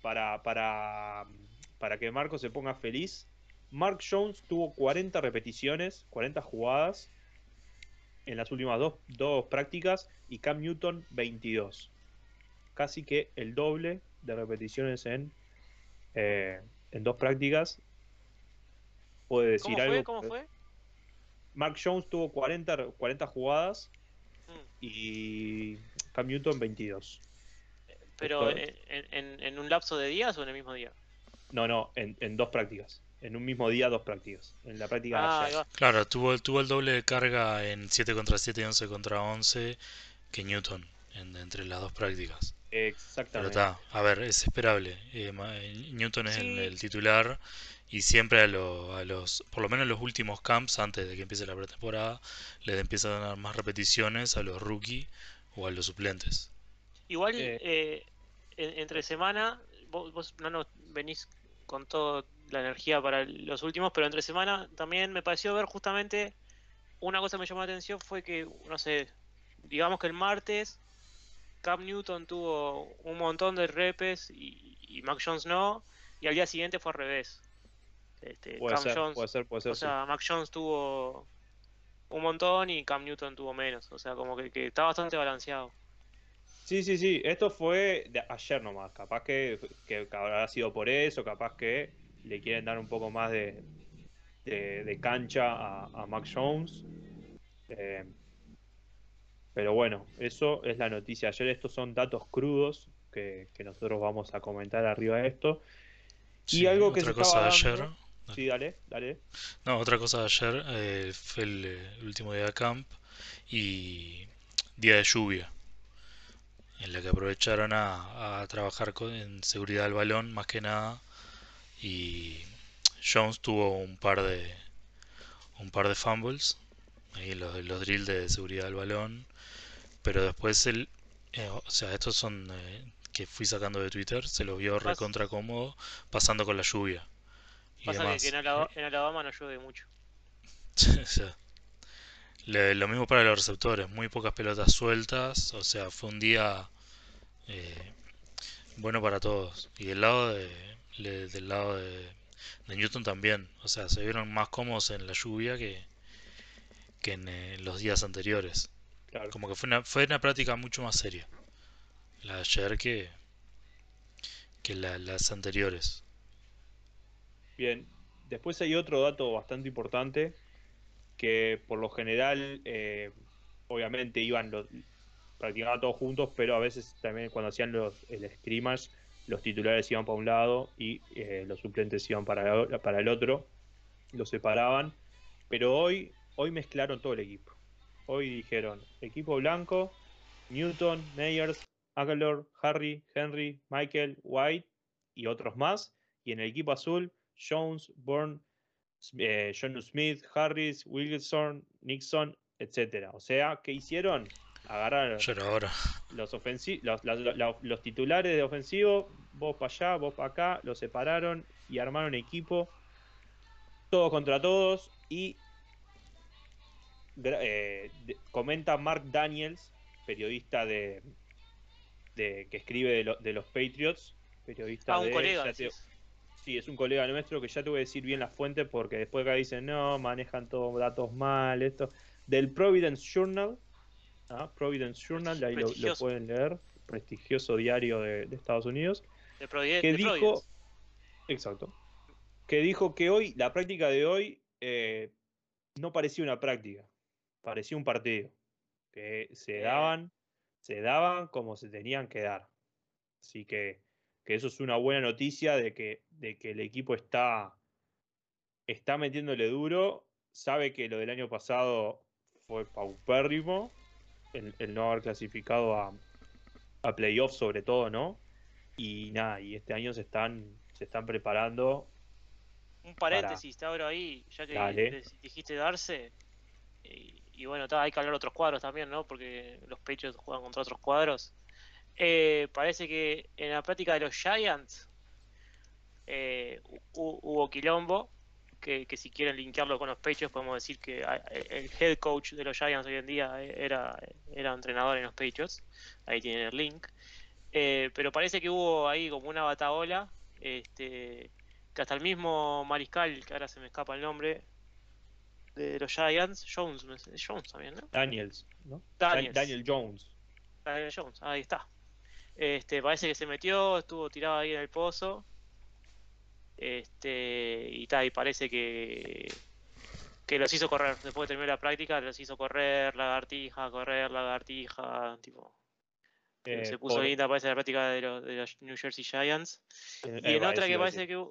para, para, para que Marco se ponga feliz, Mark Jones tuvo 40 repeticiones, 40 jugadas en las últimas dos, dos prácticas y Cam Newton 22. Casi que el doble de repeticiones en, eh, en dos prácticas. Puede decir ¿Cómo algo. fue? ¿Cómo fue? Mark Jones tuvo 40, re- 40 jugadas Mm. y Cam Newton 22. Pero en, en- en un lapso de días o en el mismo día. No, no, en, en dos prácticas. En un mismo día, dos prácticas. En la práctica Ah. Claro, tuvo, tuvo el doble de carga en 7 contra 7 y 11 contra 11 que Newton en- entre las dos prácticas. Pero Exactamente. está, a ver, es esperable. Eh, eh, Newton es el titular y siempre a, lo- a los, por lo menos en los últimos camps, antes de que empiece la pretemporada, les empieza a dar más repeticiones a los rookies o a los suplentes. Igual, Eh. eh, en- entre semana, vos, vos no nos venís con toda la energía para los últimos, pero entre semana también me pareció ver justamente una cosa que me llamó la atención fue que, no sé, digamos que el martes Cam Newton tuvo un montón de repes y, y Mac Jones no, y al día siguiente fue al revés. Este, Puede Cam ser, Jones, puede ser, puede ser. o sí. sea, Mac Jones tuvo un montón y Cam Newton tuvo menos, o sea, como que, que está bastante balanceado. Sí, sí, sí. Esto fue de ayer nomás. Capaz que, que habrá sido por eso. Capaz que le quieren dar un poco más de, de, de cancha a, a Mac Jones. Eh, Pero bueno, eso es la noticia ayer. Estos son datos crudos que, que nosotros vamos a comentar arriba de esto. Y algo que otra se cosa de ayer. dando- Sí, dale, dale. No, otra cosa de ayer eh, fue el, eh, el último día de camp y día de lluvia, en la que aprovecharon a, a trabajar con- en seguridad del balón más que nada y Jones tuvo un par de un par de fumbles, ahí los, los drills de seguridad del balón, pero después él, eh, o sea, estos son eh, que fui sacando de Twitter, se lo vio recontra cómodo pasando con la lluvia Pasa que, demás. que en, Alaba- en Alabama no llueve mucho. Le- lo mismo para los receptores, muy pocas pelotas sueltas, o sea, fue un día eh, bueno para todos. Y del lado de, del lado de, de Newton también, o sea, se vieron más cómodos en la lluvia que, que en eh, los días anteriores. Claro. Como que fue una, fue una práctica mucho más seria, la de ayer que, que la- las anteriores. Bien, después hay otro dato bastante importante que por lo general, eh, obviamente iban los, practicaban todos juntos, pero a veces también cuando hacían los, el scrimmage, los titulares iban para un lado y eh, los suplentes iban para, para el otro, los separaban, pero hoy, hoy mezclaron todo el equipo. Hoy dijeron, equipo blanco, Newton, Meyers, Aguilar, Harry, Henry, Michael, White y otros más, y en el equipo azul, Jones, Bourne, eh, John Smith, Harris, Wilson, Nixon, etcétera. O sea, ¿qué hicieron? Agarraron los, los, la- la- los titulares de ofensivo, vos para allá, vos para acá, los separaron y armaron equipo, todos contra todos. Y eh, comenta Mark Daniels, periodista de, de- que escribe de, lo- de los Patriots, periodista Ah, un de colega. ya te- decís. Sí, es un colega nuestro que ya te voy a decir bien la fuente porque después acá dicen, no, manejan todos datos mal, esto. Del Providence Journal, ¿ah? Providence Journal, ahí lo, pueden leer, prestigioso diario de, de Estados Unidos, De que de dijo, Providence. exacto, que dijo que hoy, la práctica de hoy, eh, no parecía una práctica, parecía un partido, que se daban, se daban como se tenían que dar. Así que, que eso es una buena noticia de que, de que el equipo está, está metiéndole duro, sabe que lo del año pasado fue paupérrimo, el, el no haber clasificado a, a playoffs sobre todo, ¿no? Y nada, y este año se están, se están preparando. Un paréntesis, te abro ahí, ya que Dale. te- dijiste darse. Y, y bueno, ta, hay que hablar de otros cuadros también, ¿no? Porque los Patriots juegan contra otros cuadros. Eh, parece que en la práctica de los Giants eh, hu- hubo quilombo. Que, que si quieren linkearlo con los Patriots, podemos decir que ah, el head coach de los Giants hoy en día era, era entrenador en los Patriots. Ahí tienen el link. Eh, pero parece que hubo ahí como una bataola. Este, que hasta el mismo mariscal, que ahora se me escapa el nombre, de los Giants, Jones, Jones también, ¿no? Daniels, ¿no? Daniels. Daniel Jones. Daniel Jones, ahí está. Este, parece que se metió, estuvo tirado ahí en el pozo. Este, y tal, y parece que que los hizo correr, después de terminar la práctica, los hizo correr, lagartija, correr, lagartija, tipo. Eh, se puso por- linda, parece la práctica de los, de los New Jersey Giants. eh, Y en otra que parece que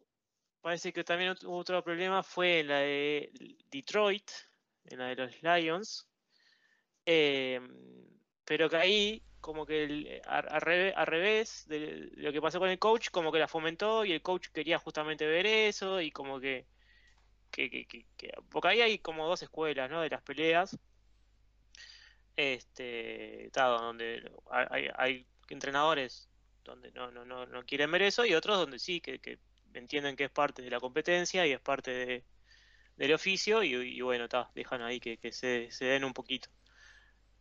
parece que también otro problema fue en la de Detroit, en la de los Lions. Em, pero que ahí, como que el- a- al revés, de lo que pasó con el coach, como que la fomentó y el coach quería justamente ver eso y como que. que, que- que- que- porque ahí hay como dos escuelas, ¿no? De las peleas. Este, ta, donde hay, hay entrenadores donde no, no, no, no quieren ver eso y otros donde sí, que, entienden que es parte de la competencia y es parte de- del oficio y, bueno, ta, dejan ahí que, que se, se den un poquito.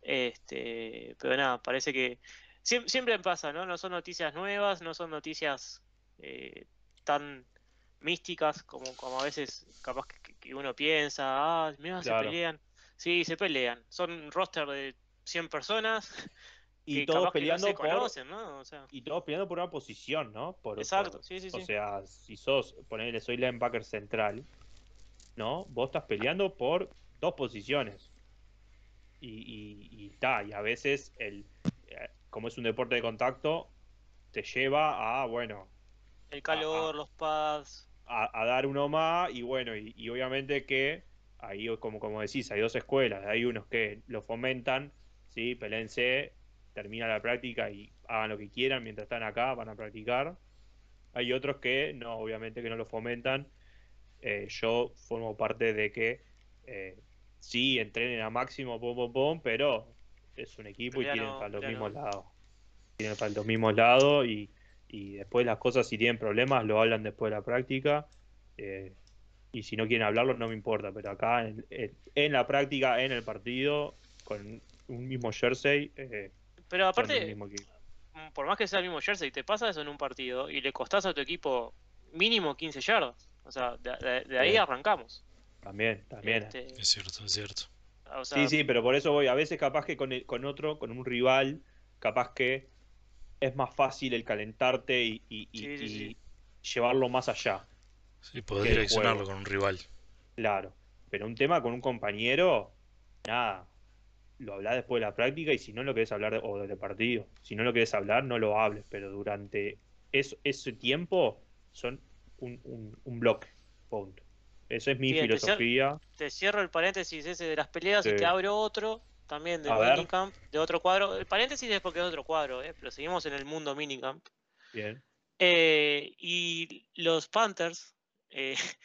Este, pero nada, parece que siem- siempre pasa, ¿no? No son noticias nuevas, no son noticias eh, tan místicas como, como a veces capaz que, que uno piensa, ah, mira, se pelean. Sí, se pelean. Son un roster de 100 personas Y todos no peleando por. conocen, ¿no? O sea, Y todos peleando por una posición, ¿no? Por, exacto, por- sí, sí, O sí. sea, si sos, ponele, soy linebacker central, ¿no? Vos estás peleando por dos posiciones. Y, y, y ta, y a veces el eh, como es un deporte de contacto te lleva a bueno El calor, los pads. a, a dar uno más y bueno y, y obviamente que ahí como como decís hay dos escuelas hay unos que lo fomentan sí pelense termina la práctica y hagan lo que quieran mientras están acá van a practicar. Hay otros que no obviamente que no lo fomentan. Eh, yo formo parte de que eh, sí entrenen a máximo pom pom pom pero es un equipo y Pero tienen no- para los no. mismos lados tienen para los mismos lados y, y después las cosas si tienen problemas lo hablan después de la práctica eh, y si no quieren hablarlo no me importa pero acá en, en- en la práctica en el partido con un mismo jersey eh, Pero aparte, el mismo equipo. mm, por más que sea el mismo jersey, te pasa eso en un partido y le costás a tu equipo mínimo 15 yardas. O sea, de, de- de ahí arrancamos. También también Este, Es cierto, es cierto. o sea, Sí, sí, pero por eso voy. A veces capaz que con, el- con otro, con un rival, capaz que es más fácil el calentarte y, y- y- Sí, sí, y sí. llevarlo más allá. Sí, el direccionarlo con un rival. Claro. Pero un tema con un compañero, nada. Lo hablás después de la práctica y si no lo querés hablar, de- o del partido, si no lo querés hablar, no lo hables. Pero durante es- ese tiempo son un, un, un bloque. Punto. Esa es mi Bien, filosofía. te cierro el paréntesis ese de las peleas y te abro otro también de minicamp, de otro cuadro. El paréntesis es porque es otro cuadro, ¿eh? pero seguimos en el mundo minicamp. Bien. Eh, y los Panthers, eh,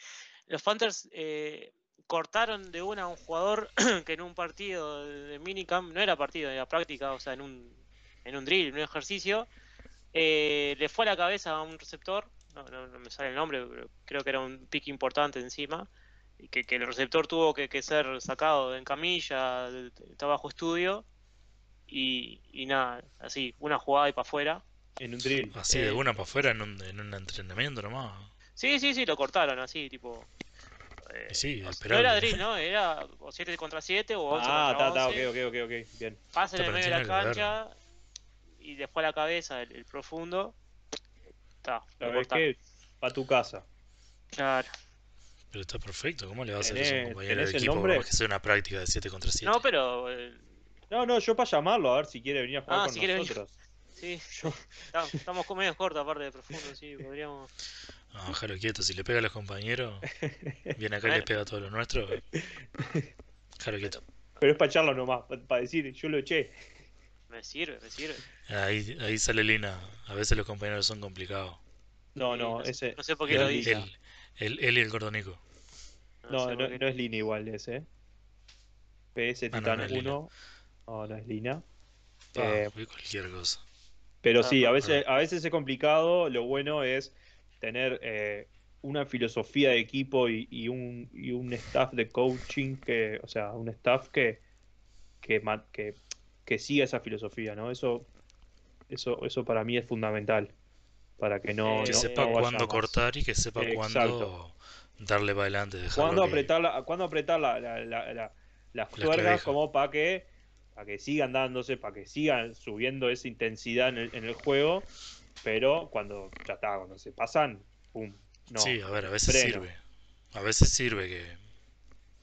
los Panthers eh, cortaron de una a un jugador que en un partido de minicamp, no era partido, era práctica, o sea, en un, en un drill, en un ejercicio, le fue a la cabeza a un receptor, no, no- no me sale el nombre, pero creo que era un pick importante encima, y que, que el receptor tuvo que, que ser sacado en camilla, está bajo estudio, y, y nada, así, una jugada y para afuera. En un drill. Así de Eh, una para afuera en un, en un entrenamiento nomás. Sí, sí, sí, lo cortaron así, tipo. eh, sí, no era drill, ¿no? Era o 7 contra 7 o 11 Ah, contra está, está, 11. ok, ok, ok, ok. Bien. Pase en el medio de la cancha y después a la cabeza, el, el profundo. Está, ¿Sabes qué? Va a tu casa. Claro. Pero está perfecto. ¿Cómo le va a hacer eso a un ¿Tenés- compañero de el equipo más que sea una práctica de 7 contra 7? No, pero. eh, No, no, yo para llamarlo, a ver si quiere venir a jugar Ah, con si quiere venir. nosotros. sí, estamos, estamos con medio cortos aparte de profundo, sí, podríamos. No, déjalo quieto. Si le pega a los compañeros, viene acá y le pega a todos los nuestros. Déjalo quieto. Pero es para echarlo nomás, para decir, yo lo eché. Me sirve, me sirve. Ahí, ahí sale Lina. A veces los compañeros son complicados. No, no, ese. no sé por qué no lo dice. Él, él, él y el gordonico. No, sé no, no es Lina igual ese. PS Ah, Titan no es Lina. 1. No, no es Lina. Ah, Eh, cualquier cosa. Pero Ah, sí, a ah, veces, a veces es complicado. Lo bueno es tener eh, una filosofía de equipo y, y un, y un staff de coaching que, o sea, un staff que, que, que siga esa filosofía, ¿no? Eso, eso, eso para mí es fundamental. Para que no, Que no- sepa no cuándo cortar y que sepa cuándo darle para adelante. ¿Cuándo que- apretar, la, cuándo apretar la- la- la- la- las tuercas como para que, para que sigan dándose, para que sigan subiendo esa intensidad en el, en el juego? Pero cuando ya está, cuando se pasan, pum, no. sí, a ver, a veces freno. sirve. A veces sirve que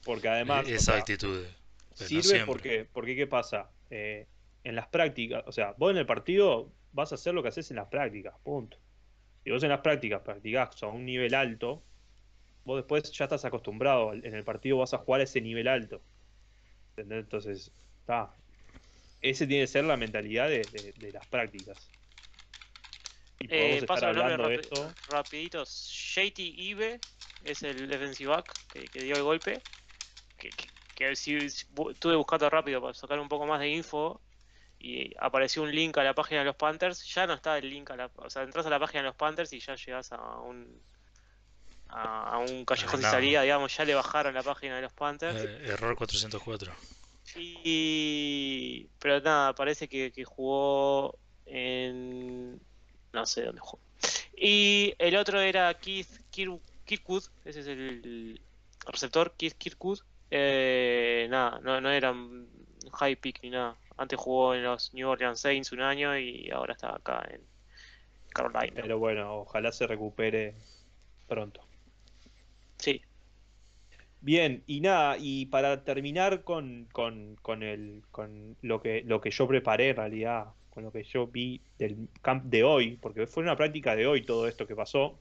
Porque además, e- o esa sea, actitud. no sirve siempre. porque, porque ¿qué pasa? Eh, en las prácticas, o sea, vos en el partido vas a hacer lo que haces en las prácticas, punto. Si vos en las prácticas practicás a un nivel alto, vos después ya estás acostumbrado, en el partido vas a jugar a ese nivel alto. ¿Entendés? Entonces, está. Ese tiene que ser la mentalidad de, de- de las prácticas. Y Eh, paso hablando de rapi- esto. rapiditos. JT Ibe es el defensive back que, que dio el golpe. Que, que- que si, si estuve buscando rápido para sacar un poco más de info y apareció un link a la página de los Panthers. Ya no está el link a la, o sea, entras a la página de los Panthers y ya llegas a un a, a un callejón de salida, digamos, ya le bajaron la página de los Panthers. Eh, error 404. Y pero nada, parece que, que jugó en no sé dónde jugó. Y el otro era Keith Kir- Kirkwood, ese es el receptor, Keith Kirkwood. Eh, nada, no, no era un high pick ni nada. Antes jugó en los New Orleans Saints un año y ahora está acá en Carolina. Pero bueno, ojalá se recupere pronto. Sí, Bien, y nada, y para terminar con, con, con, el, con lo, que, lo que yo preparé en realidad, con lo que yo vi del camp de hoy, porque fue una práctica de hoy todo esto que pasó,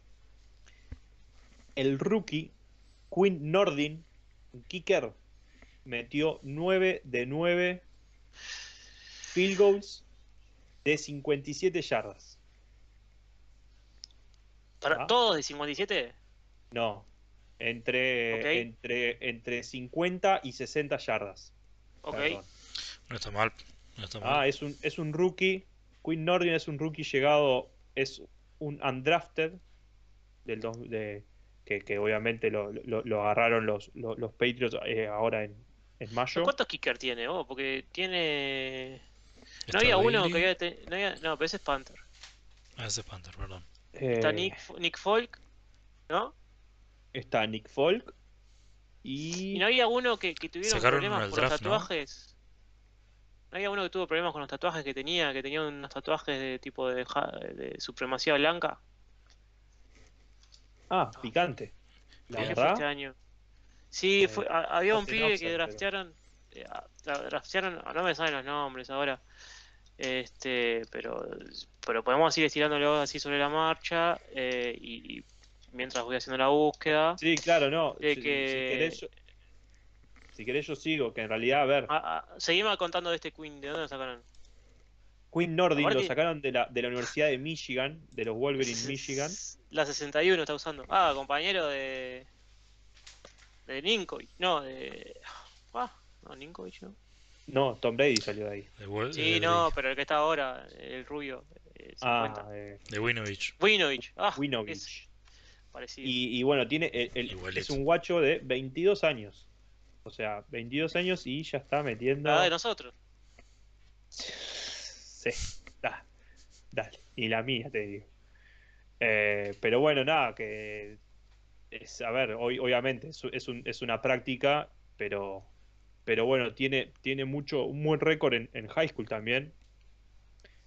el rookie Quinn Nordin, kicker, metió 9 de 9 field goals de 57 yardas. ¿Para Ah. todos de 57? No, entre, entre, entre 50 y 60 yardas. Ok. Perdón. No está mal. No está mal. Ah, es un, es un rookie. Quinn Nordin es un rookie llegado, es un undrafted del dos- de, que, que obviamente lo, lo- lo agarraron los, los, los Patriots eh, ahora en, en mayo. ¿Cuántos kicker tiene? Oh, porque tiene. Está No había uno que había. te- No, había- no, pero ese es Panther. Ah, ese es Panther, perdón. Está Eh, Nick, Nick Folk, ¿no? está Nick Folk y Y no había uno que, que tuvieron problemas con los tatuajes. ¿no? había uno que tuvo problemas con los tatuajes que tenía, que tenía unos tatuajes de tipo de supremacía blanca. Ah, picante. La verdad, este año. Sí, Eh, fue, ha- había un pibe que pero- draftearon. eh, draftearon, no me saben los nombres ahora. Este, pero, pero podemos ir estirándolo así sobre la marcha. eh, y, y mientras voy haciendo la búsqueda. sí, claro, no. De si, que- si querés yo, si querés yo sigo, que en realidad, a ver, Ah, ah, seguime contando de este Queen, ¿de dónde lo sacaron? Quinn Nordin lo sacaron de la, de la Universidad de Michigan, de los Wolverine Michigan. La 61 está usando. Ah, compañero de. De Ninkovic. No, de. Ah, no, Ninkovic, ¿no? No, Tom Brady salió de ahí. De, Sí, de- no, pero el que está ahora, el rubio. eh, 50. Ah, eh, de Winovich. Winovich. Ah, es Winovich. parecido. Y, y bueno, tiene el- es un guacho de 22 años. O sea, 22 años y ya está metiendo. La de nosotros. Sí, da, dale. Y la mía, te digo. Eh, pero bueno, nada, que. Es, a ver, hoy, obviamente, es, es, un- es una práctica, pero. Pero bueno, tiene, tiene mucho, un buen récord en, en high school también.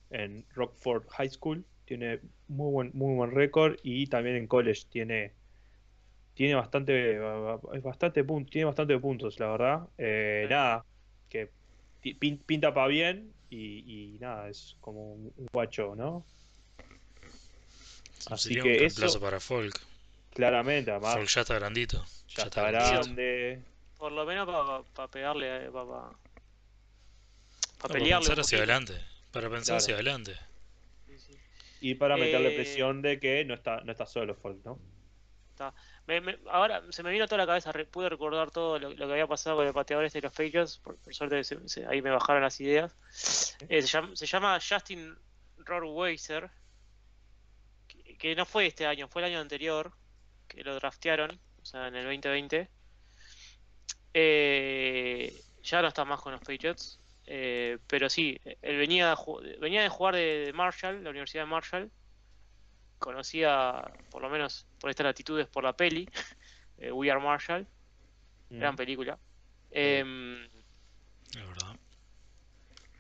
En Rockford High School. Tiene muy buen, muy buen récord. Y también en college tiene. Tiene bastante. bastante. Tiene bastante puntos, la verdad. Eh. Nada. Que pinta para bien. Y, y nada, es como un un guacho, ¿no? Así Sería que un reemplazo eso- para Folk. Claramente, además. Folk ya está grandito. ya está grandecito. grande. Por lo menos para pegarle. Para No, para pelearle. pensar un hacia poquito. adelante. Para pensar Claro. hacia adelante. Sí, sí. Y para meterle Eh, presión de que no está, no está solo Folk, ¿no? Me- me- ahora se me vino toda la cabeza, pude recordar todo lo, que había pasado con el pateador este de los Patriots, por, suerte se- ahí me bajaron las ideas. Eh, se, llama, Justin Rohrweiser, que, no fue este año, fue el año anterior, que lo draftearon, o sea, en el 2020. Eh, ya no está más con los Patriots, eh, pero sí, él venía, venía de jugar de, de Marshall, la Universidad de Marshall, conocida por lo menos por estas latitudes por la peli, eh, We Are Marshall, Mm. gran película. Em, La verdad.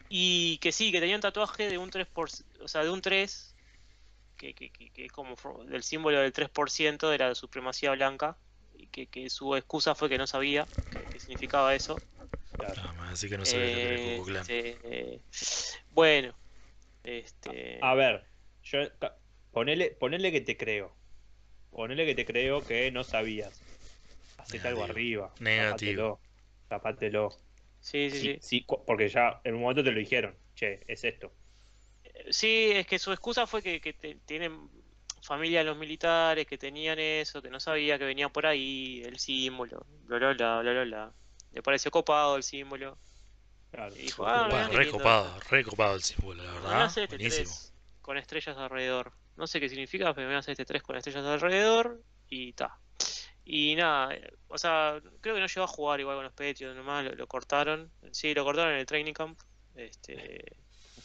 y que sí, que tenía un tatuaje de un 3%, o sea, de un 3, que, que, que, que es como del símbolo del 3% de la supremacía blanca, y que, que su excusa fue que no sabía qué significaba eso. Claro. Así que no sabía lo que era Eh, Klux Klan. este, bueno, este, A ver, yo ponele, ponele que te creo. Ponele que te creo que no sabías. Hacete algo arriba. Negativo. Tapátelo. Sí, sí, Sí, sí. porque ya en un momento te lo dijeron. Che, es esto. Sí, es que su excusa fue que, que te- tienen familia los militares, que tenían eso, que no sabía que venía por ahí, el símbolo, bla bla bla bla bla bla. Le pareció copado el símbolo. Claro. Y dijo, ah, Copado, mirá qué re lindo copado, re copado el símbolo, la verdad. Buenísimo. 3 con estrellas alrededor. No sé qué significa, pero me hace este 3 con estrellas alrededor y ta. Y nada, o sea, creo que no llegó a jugar igual con los Patriots, nomás lo, lo cortaron. Sí, lo cortaron en el training camp. Este,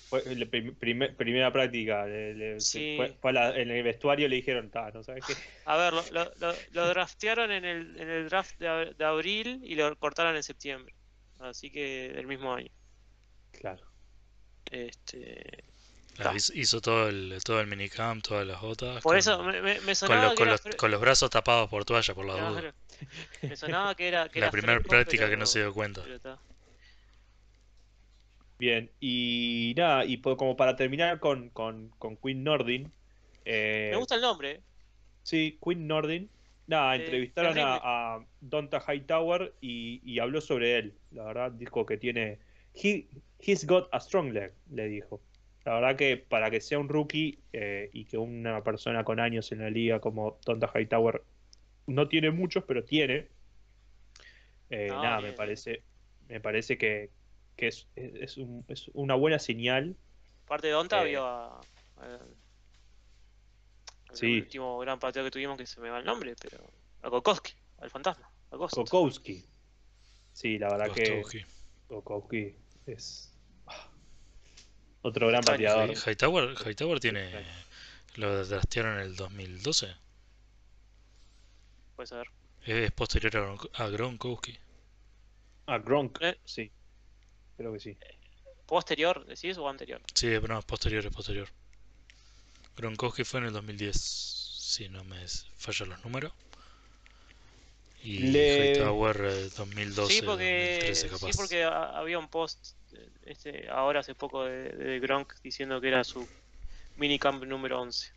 Fue la prim- primer- primera práctica. le- le- Sí. fue- fue a la- en el vestuario le dijeron, ta, ¿no sabes qué? A ver, lo, lo, lo- lo draftearon en el, en el draft de, ab- de abril y lo cortaron en septiembre. Así que del mismo año. Claro. Este, Claro, hizo, hizo todo el, todo el minicamp, todas las botas. por con, eso me, me, me con, sonaba lo- que con era los, pre- con los brazos tapados por toalla por la duda. Me sonaba que era. Que La era primera práctica que no se dio cuenta. Bien, y nada, y como para terminar con, con, con Queen Nordin. eh, Me gusta el nombre. eh. Sí, Queen Nordin. Nada, Sí, entrevistaron a, a Donta Hightower y, y habló sobre él. La verdad, dijo que tiene. He, he's got a strong leg, le dijo. La verdad que para que sea un rookie eh, y que una persona con años en la liga como Donta Hightower no tiene muchos, pero tiene. eh, No, nada, bien, me parece, me parece que, que es, es- es un- es una buena señal. Aparte de Donta, Eh, vio a. a- al Sí. último gran partido que tuvimos que se me va el nombre, pero. A Kokowski, al fantasma. A. Kokowski. Sí, la verdad que. Kokowski es otro gran pateador. bien. Hightower, Hightower tiene. Lo draftearon en el 2012. Puede ser. Es posterior a Gronk- a Gronkowski. Ah, Gronk, Eh. sí. Creo que sí. ¿Posterior, decís, o anterior? Sí, no, es posterior, es posterior. Gronkowski fue en el 2010, si no me fallan los números. Y Le- Hightower eh, 2012, sí, porque, 2013 capaz. sí, porque ha- había un post eh, este, ahora hace poco de, de Gronk diciendo que era su minicamp número 11.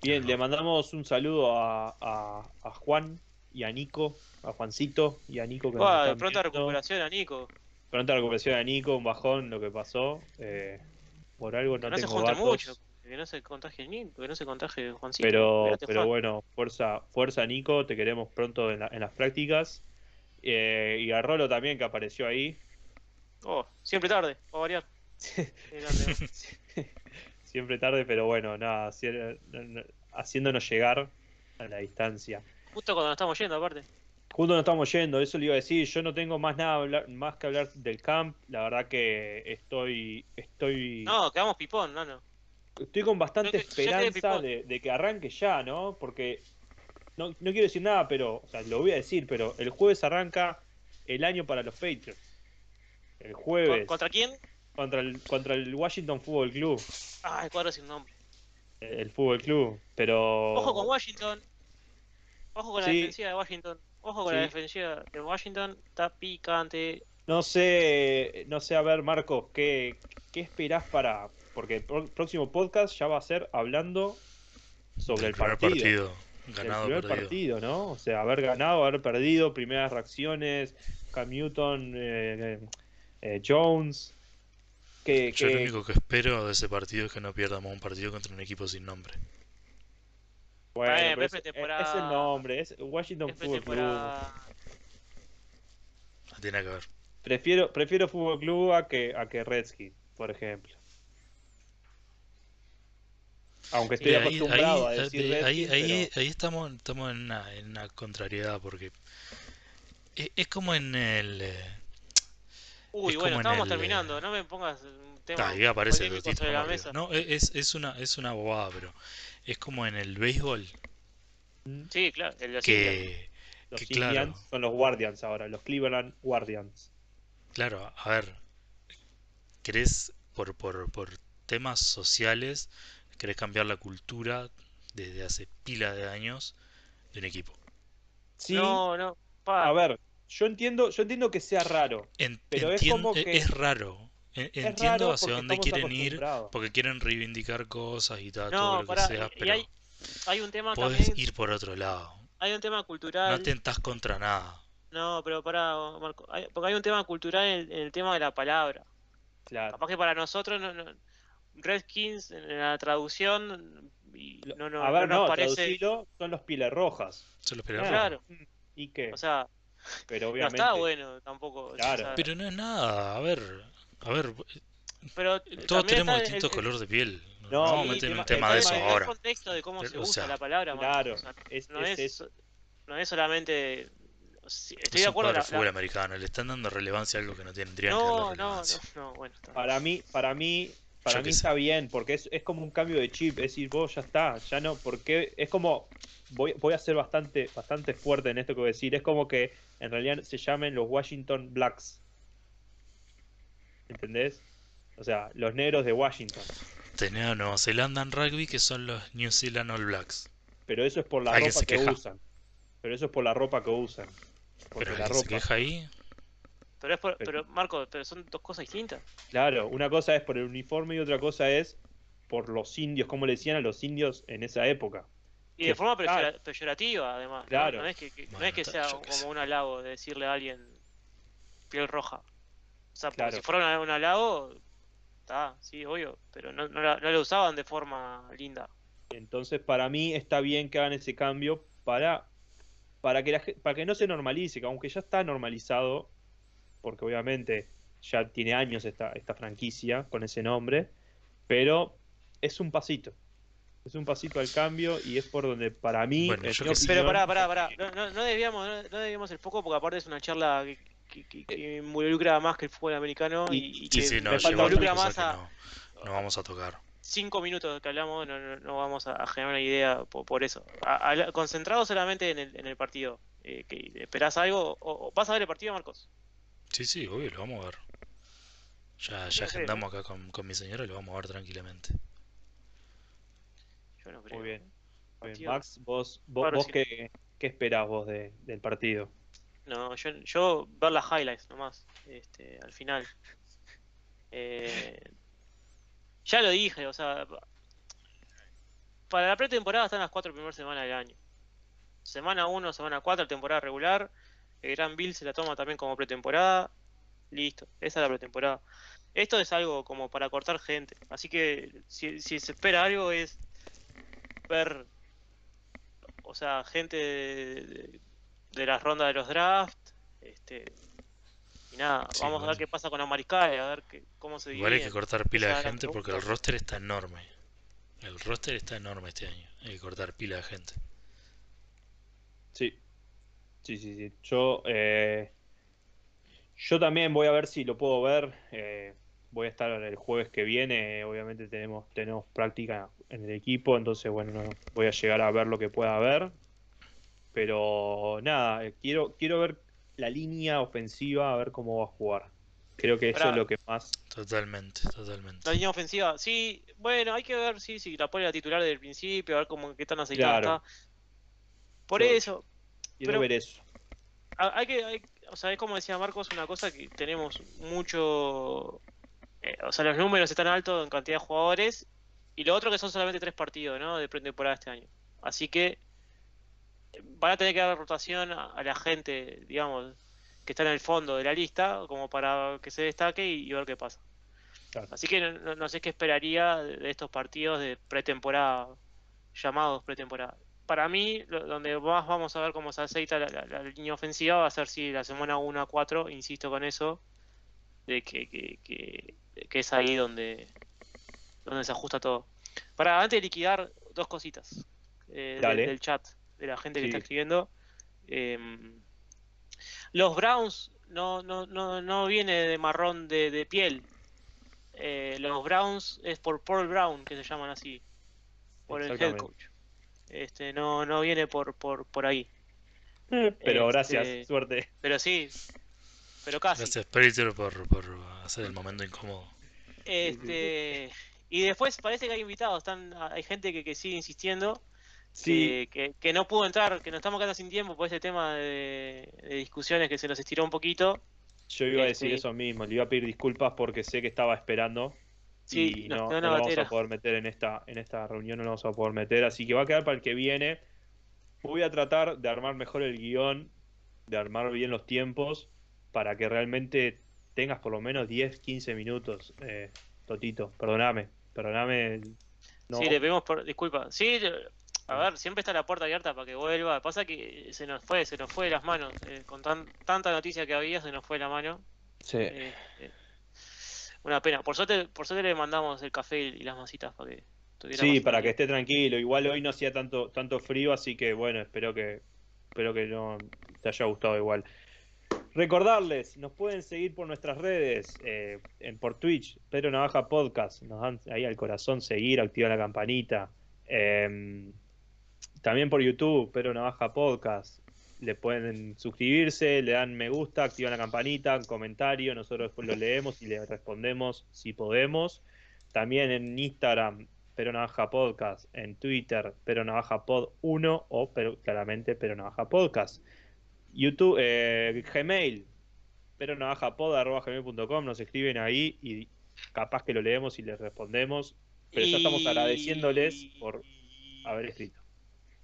Bien, le mandamos un saludo a, a- a Juan y a Nico, a Juancito y a Nico que Buah, de pronta viendo. recuperación a Nico. Pronta recuperación a Nico, un bajón, lo que pasó. eh, por algo no, no, se tengo junten datos. mucho. Que no se contagie Nico, que no se contagie Juancito. Pero, pero Juan. bueno, fuerza, fuerza Nico, te queremos pronto en, la- en las prácticas. Eh, y a Rolo también que apareció ahí. Oh, siempre tarde, variar. Qué grande, ¿no? Siempre tarde, pero bueno, nada, haci- haciéndonos llegar a la distancia. Justo cuando nos estamos yendo, aparte. Justo nos estamos yendo, eso le iba a decir, yo no tengo más nada hablar- más que hablar del camp, la verdad que estoy estoy No, quedamos pipón, no, no. Estoy con bastante esperanza de, de que arranque ya, ¿no? Porque no, no quiero decir nada, pero, o sea, lo voy a decir, pero el jueves arranca el año para los Patriots. El ¿Con- jueves ¿Contra quién? contra el contra el Washington Football Club, Ah, el cuadro sin nombre. el Fútbol Club, pero Ojo con Washington. Ojo con la defensiva de Washington. Ojo con Sí. la defensiva de Washington. Está picante. No sé, no sé, a ver, Marcos, ¿qué, qué esperás para...? Porque el próximo podcast ya va a ser hablando sobre el primer partido. partido, ganado primer perdido. partido, ¿no? O sea, haber ganado, haber perdido, primeras reacciones, Cam Newton, eh, eh, Jones... Que, Yo lo único que espero de ese partido es que no pierdamos un partido contra un equipo sin nombre. bueno, pero pero es, el nombre, es Washington Es Football Club. tiene que ver. Prefiero, prefiero Fútbol Club a que, a que Redskins, por ejemplo. Aunque estoy ahí, acostumbrado ahí- a decir ahí- ahí- Redskins, ahí- pero- ahí estamos, estamos en, una, en una contrariedad porque es, es como en el... eh, Uy, Es bueno, estábamos el, terminando. eh, No me pongas un tema ahí aparece el sobre la mesa. No, e, es, es una, es una bobada, pero es como en el béisbol Sí, claro, el de que, Los que claro. Son los Guardians ahora, los Cleveland Guardians. claro, a ver, querés por, por, por temas sociales, querés cambiar la cultura desde hace pila de años de un equipo. Sí, No, no. Pa, a ver, yo entiendo, yo entiendo que sea raro. En- Pero es como e- que- es raro. En- Es Entiendo raro hacia dónde quieren ir, porque quieren reivindicar cosas y tal, no, todo lo que pará, sea, pero hay, hay un tema podés también. ir por otro lado. Hay un tema cultural. No tentás contra nada. No, pero para Marco, hay- porque hay un tema cultural en el, en el tema de la palabra. Claro. Capaz que para nosotros, no, no- Redskins en la traducción y no, no, a ver, no no, nos parece. traducilo, son los Piles Rojas. Se lo esperaba. Ah, Claro. ¿Y qué? O sea, pero no obviamente. está bueno tampoco. o Claro. sea, Pero no es nada. A ver, a ver, pero todos tenemos está el- distinto el- color de piel. No, No, vamos a sí, meter en tema- un tema el de eso el ahora. contexto de cómo Pero, se o usa sea, la palabra, Claro, o sea, es, no, es- es, es- no es solamente. Estoy Es de acuerdo. fútbol la- americano. Le están dando relevancia a algo que no tendrían que darle no, no, no, no, bueno. está. Para mí, para mí, para Yo mí sé. está bien, porque es, es como un cambio de chip, es decir, vos ya está, ya no, porque es como, voy, voy a ser bastante, bastante fuerte en esto que voy a decir, es como que en realidad se llamen los Washington Blacks. ¿Entendés? O sea, los negros de Washington. Tenés a Nueva Zelanda en rugby que son los New Zealand All Blacks. Pero eso es por la ropa que usan. Pero eso es por la ropa que usan. Porque Pero la que se ropa. queja ahí, Pero es por, Pero- pero Marco, pero son dos cosas distintas. Claro, una cosa es por el uniforme y otra cosa es por los indios, como le decían a los indios en esa época. Y Que- de forma peyorativa, además. ¿no? Claro. No, es que, que- no es que sea sé. como un halago de decirle a alguien piel roja. O sea, porque Claro. si fuera una- un halago, está, sí, obvio. Pero no, no, la- no lo usaban de forma linda. Entonces, para mí está bien que hagan ese cambio para, para, que, la para que no se normalice, que aunque ya está normalizado, porque obviamente ya tiene años esta, esta franquicia con ese nombre, pero es un pasito. Es un pasito al cambio y es por donde para mí... Bueno, yo. Pero pará, pará, pará. No, no, no desviamos, no, no desviamos el foco porque aparte es una charla que, que, que- que involucra más que el fútbol americano y, Y- sí, que sí, no, involucra más a no, no vamos a tocar. cinco minutos que hablamos, no, no, no vamos a, a generar una idea por, por eso. A- a- concentrado solamente en el, en el partido. Eh, que ¿Esperás algo? O, o ¿Vas a ver el partido, Marcos? Sí, sí, obvio, lo vamos a ver. Ya, ya sé, agendamos acá con, con mi señora y lo vamos a ver tranquilamente. Yo no creo. Muy bien. Muy bien. Partido- Max, vos, vos, Claro, vos sí. qué, qué esperás vos de- del partido? No, yo, yo ver las highlights nomás, este, al final. Eh, ya lo dije, o sea, para la pretemporada están las cuatro primeras semanas del año. Semana 1, semana 4, temporada regular. El Gran Bill se la toma también como pretemporada. Listo, esa es la pretemporada. Esto es algo como para cortar gente. Así que si, si se espera algo es ver, o sea, gente de, de- de las rondas de los drafts. Este, y nada, Sí, vamos a ver qué pasa con los mariscales, a ver qué, cómo se Igual hay que cortar pila de gente porque el roster está enorme. El roster está enorme este año. Hay que cortar pila de gente. Sí, sí, sí, sí. Yo, eh, yo también voy a ver si lo puedo ver. eh, voy a estar el jueves que viene. Obviamente tenemos, tenemos práctica en el equipo, entonces bueno, no, voy a llegar a ver lo que pueda ver. Pero nada, eh, quiero, quiero ver la línea ofensiva, a ver cómo va a jugar. Creo que eso es lo que más. Totalmente, totalmente. La línea ofensiva, sí, bueno, hay que ver si si la pone la titular desde el principio, a ver cómo qué tan aceitada Claro. está. Por eso, Quiero Pero- ver eso. ha- hay que, hay- o sea, es como decía Marcos, una cosa que tenemos mucho, eh, o sea, los números están altos en cantidad de jugadores y lo otro que son solamente tres partidos, ¿no? De pretemporada este año. Así que eh, van a tener que dar rotación a, a la gente, digamos, que está en el fondo de la lista, como para que se destaque y, y ver qué pasa. Claro. Así que no, no- no sé qué esperaría de estos partidos de pretemporada, llamados pretemporada. Para mí, lo- donde más vamos a ver cómo se aceita la, la- la línea ofensiva va a ser si la semana 1 a 4, insisto con eso, de que, que, que- que es ahí donde, donde se ajusta todo. Para antes de liquidar, dos cositas eh, del- chat, de la gente que está escribiendo. Em, los Browns no, no, no, no viene de marrón de, de piel. Eh, los Browns es por Paul Brown, que se llaman así, por el head coach. Este, no, no viene por, por, por ahí. Pero Este- gracias, suerte. Pero sí, pero casi. Gracias, Predator, por, por hacer el momento incómodo. Este, y después parece que hay invitados, están, hay gente que, que sigue insistiendo, Sí, que, que, que no pudo entrar, que nos estamos quedando sin tiempo por ese tema de, de discusiones que se nos estiró un poquito. Yo iba a decir sí. eso mismo, le iba a pedir disculpas porque sé que estaba esperando Sí, y no, no lo vamos a poder meter en esta, en esta reunión, no lo vamos a poder meter, así que va a quedar para el que viene. Voy a tratar de armar mejor el guion, de armar bien los tiempos, para que realmente tengas por lo menos 10, 15 minutos, eh, Totito, perdoname, perdoname. No, Sí, le pedimos por, disculpa. Sí, a ver, siempre está la puerta abierta para que vuelva. Pasa que se nos fue, se nos fue de las manos. eh, con tan, tanta noticia que había, se nos fue de la mano. sí. Eh, eh, una pena. Por suerte, por suerte le mandamos el café y las masitas para que tuviera Sí, para que esté tranquilo. Igual hoy no hacía tanto, tanto frío, así que bueno, espero que, espero que no te haya gustado igual. Recordarles, nos pueden seguir por nuestras redes, eh, en, por Twitch, Pedro Navaja Podcast, nos dan ahí al corazón seguir, activan la campanita. Eh, también por YouTube, Pedro Navaja Podcast. Le pueden suscribirse, le dan me gusta, activan la campanita, comentario, nosotros después lo leemos y le respondemos si podemos. También en Instagram Pero Navaja Podcast, en Twitter, Pero Navaja Pod 1 o pero, claramente Pero Navaja Podcast. YouTube, eh, Gmail, Pero Navaja Pod, arroba gmail.com, nos escriben ahí y capaz que lo leemos y les respondemos. Pero ya estamos agradeciéndoles por haber escrito.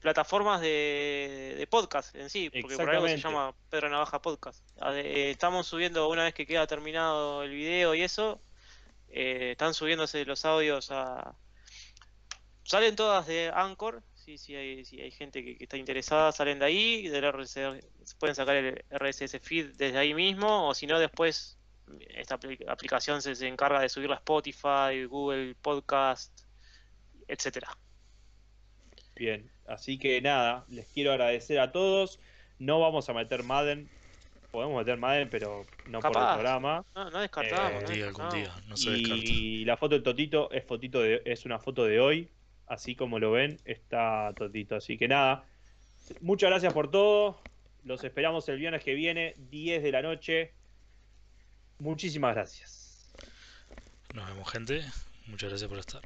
Plataformas de, de podcast en sí, porque por algo se llama Pedro Navaja Podcast. Eh, estamos subiendo, una vez que queda terminado el video y eso, eh, están subiéndose los audios a... Salen todas de Anchor, sí, sí hay, sí hay gente que, que está interesada, salen de ahí, del RSS, pueden sacar el RSS feed desde ahí mismo, o si no después esta apli- aplicación se, se encarga de subirla a Spotify, Google Podcast, etcétera. Bien, así que nada, les quiero agradecer a todos. No vamos a meter Madden, podemos meter Madden, pero no por el Capaz. programa. No, no descartamos. Eh, día, algún descartamos. día, no se descarta. Y la foto del Totito es fotito de, es una foto de hoy, así como lo ven, está Totito. Así que nada, muchas gracias por todo. Los esperamos el viernes que viene, 10 de la noche. Muchísimas gracias. Nos vemos, gente. Muchas gracias por estar.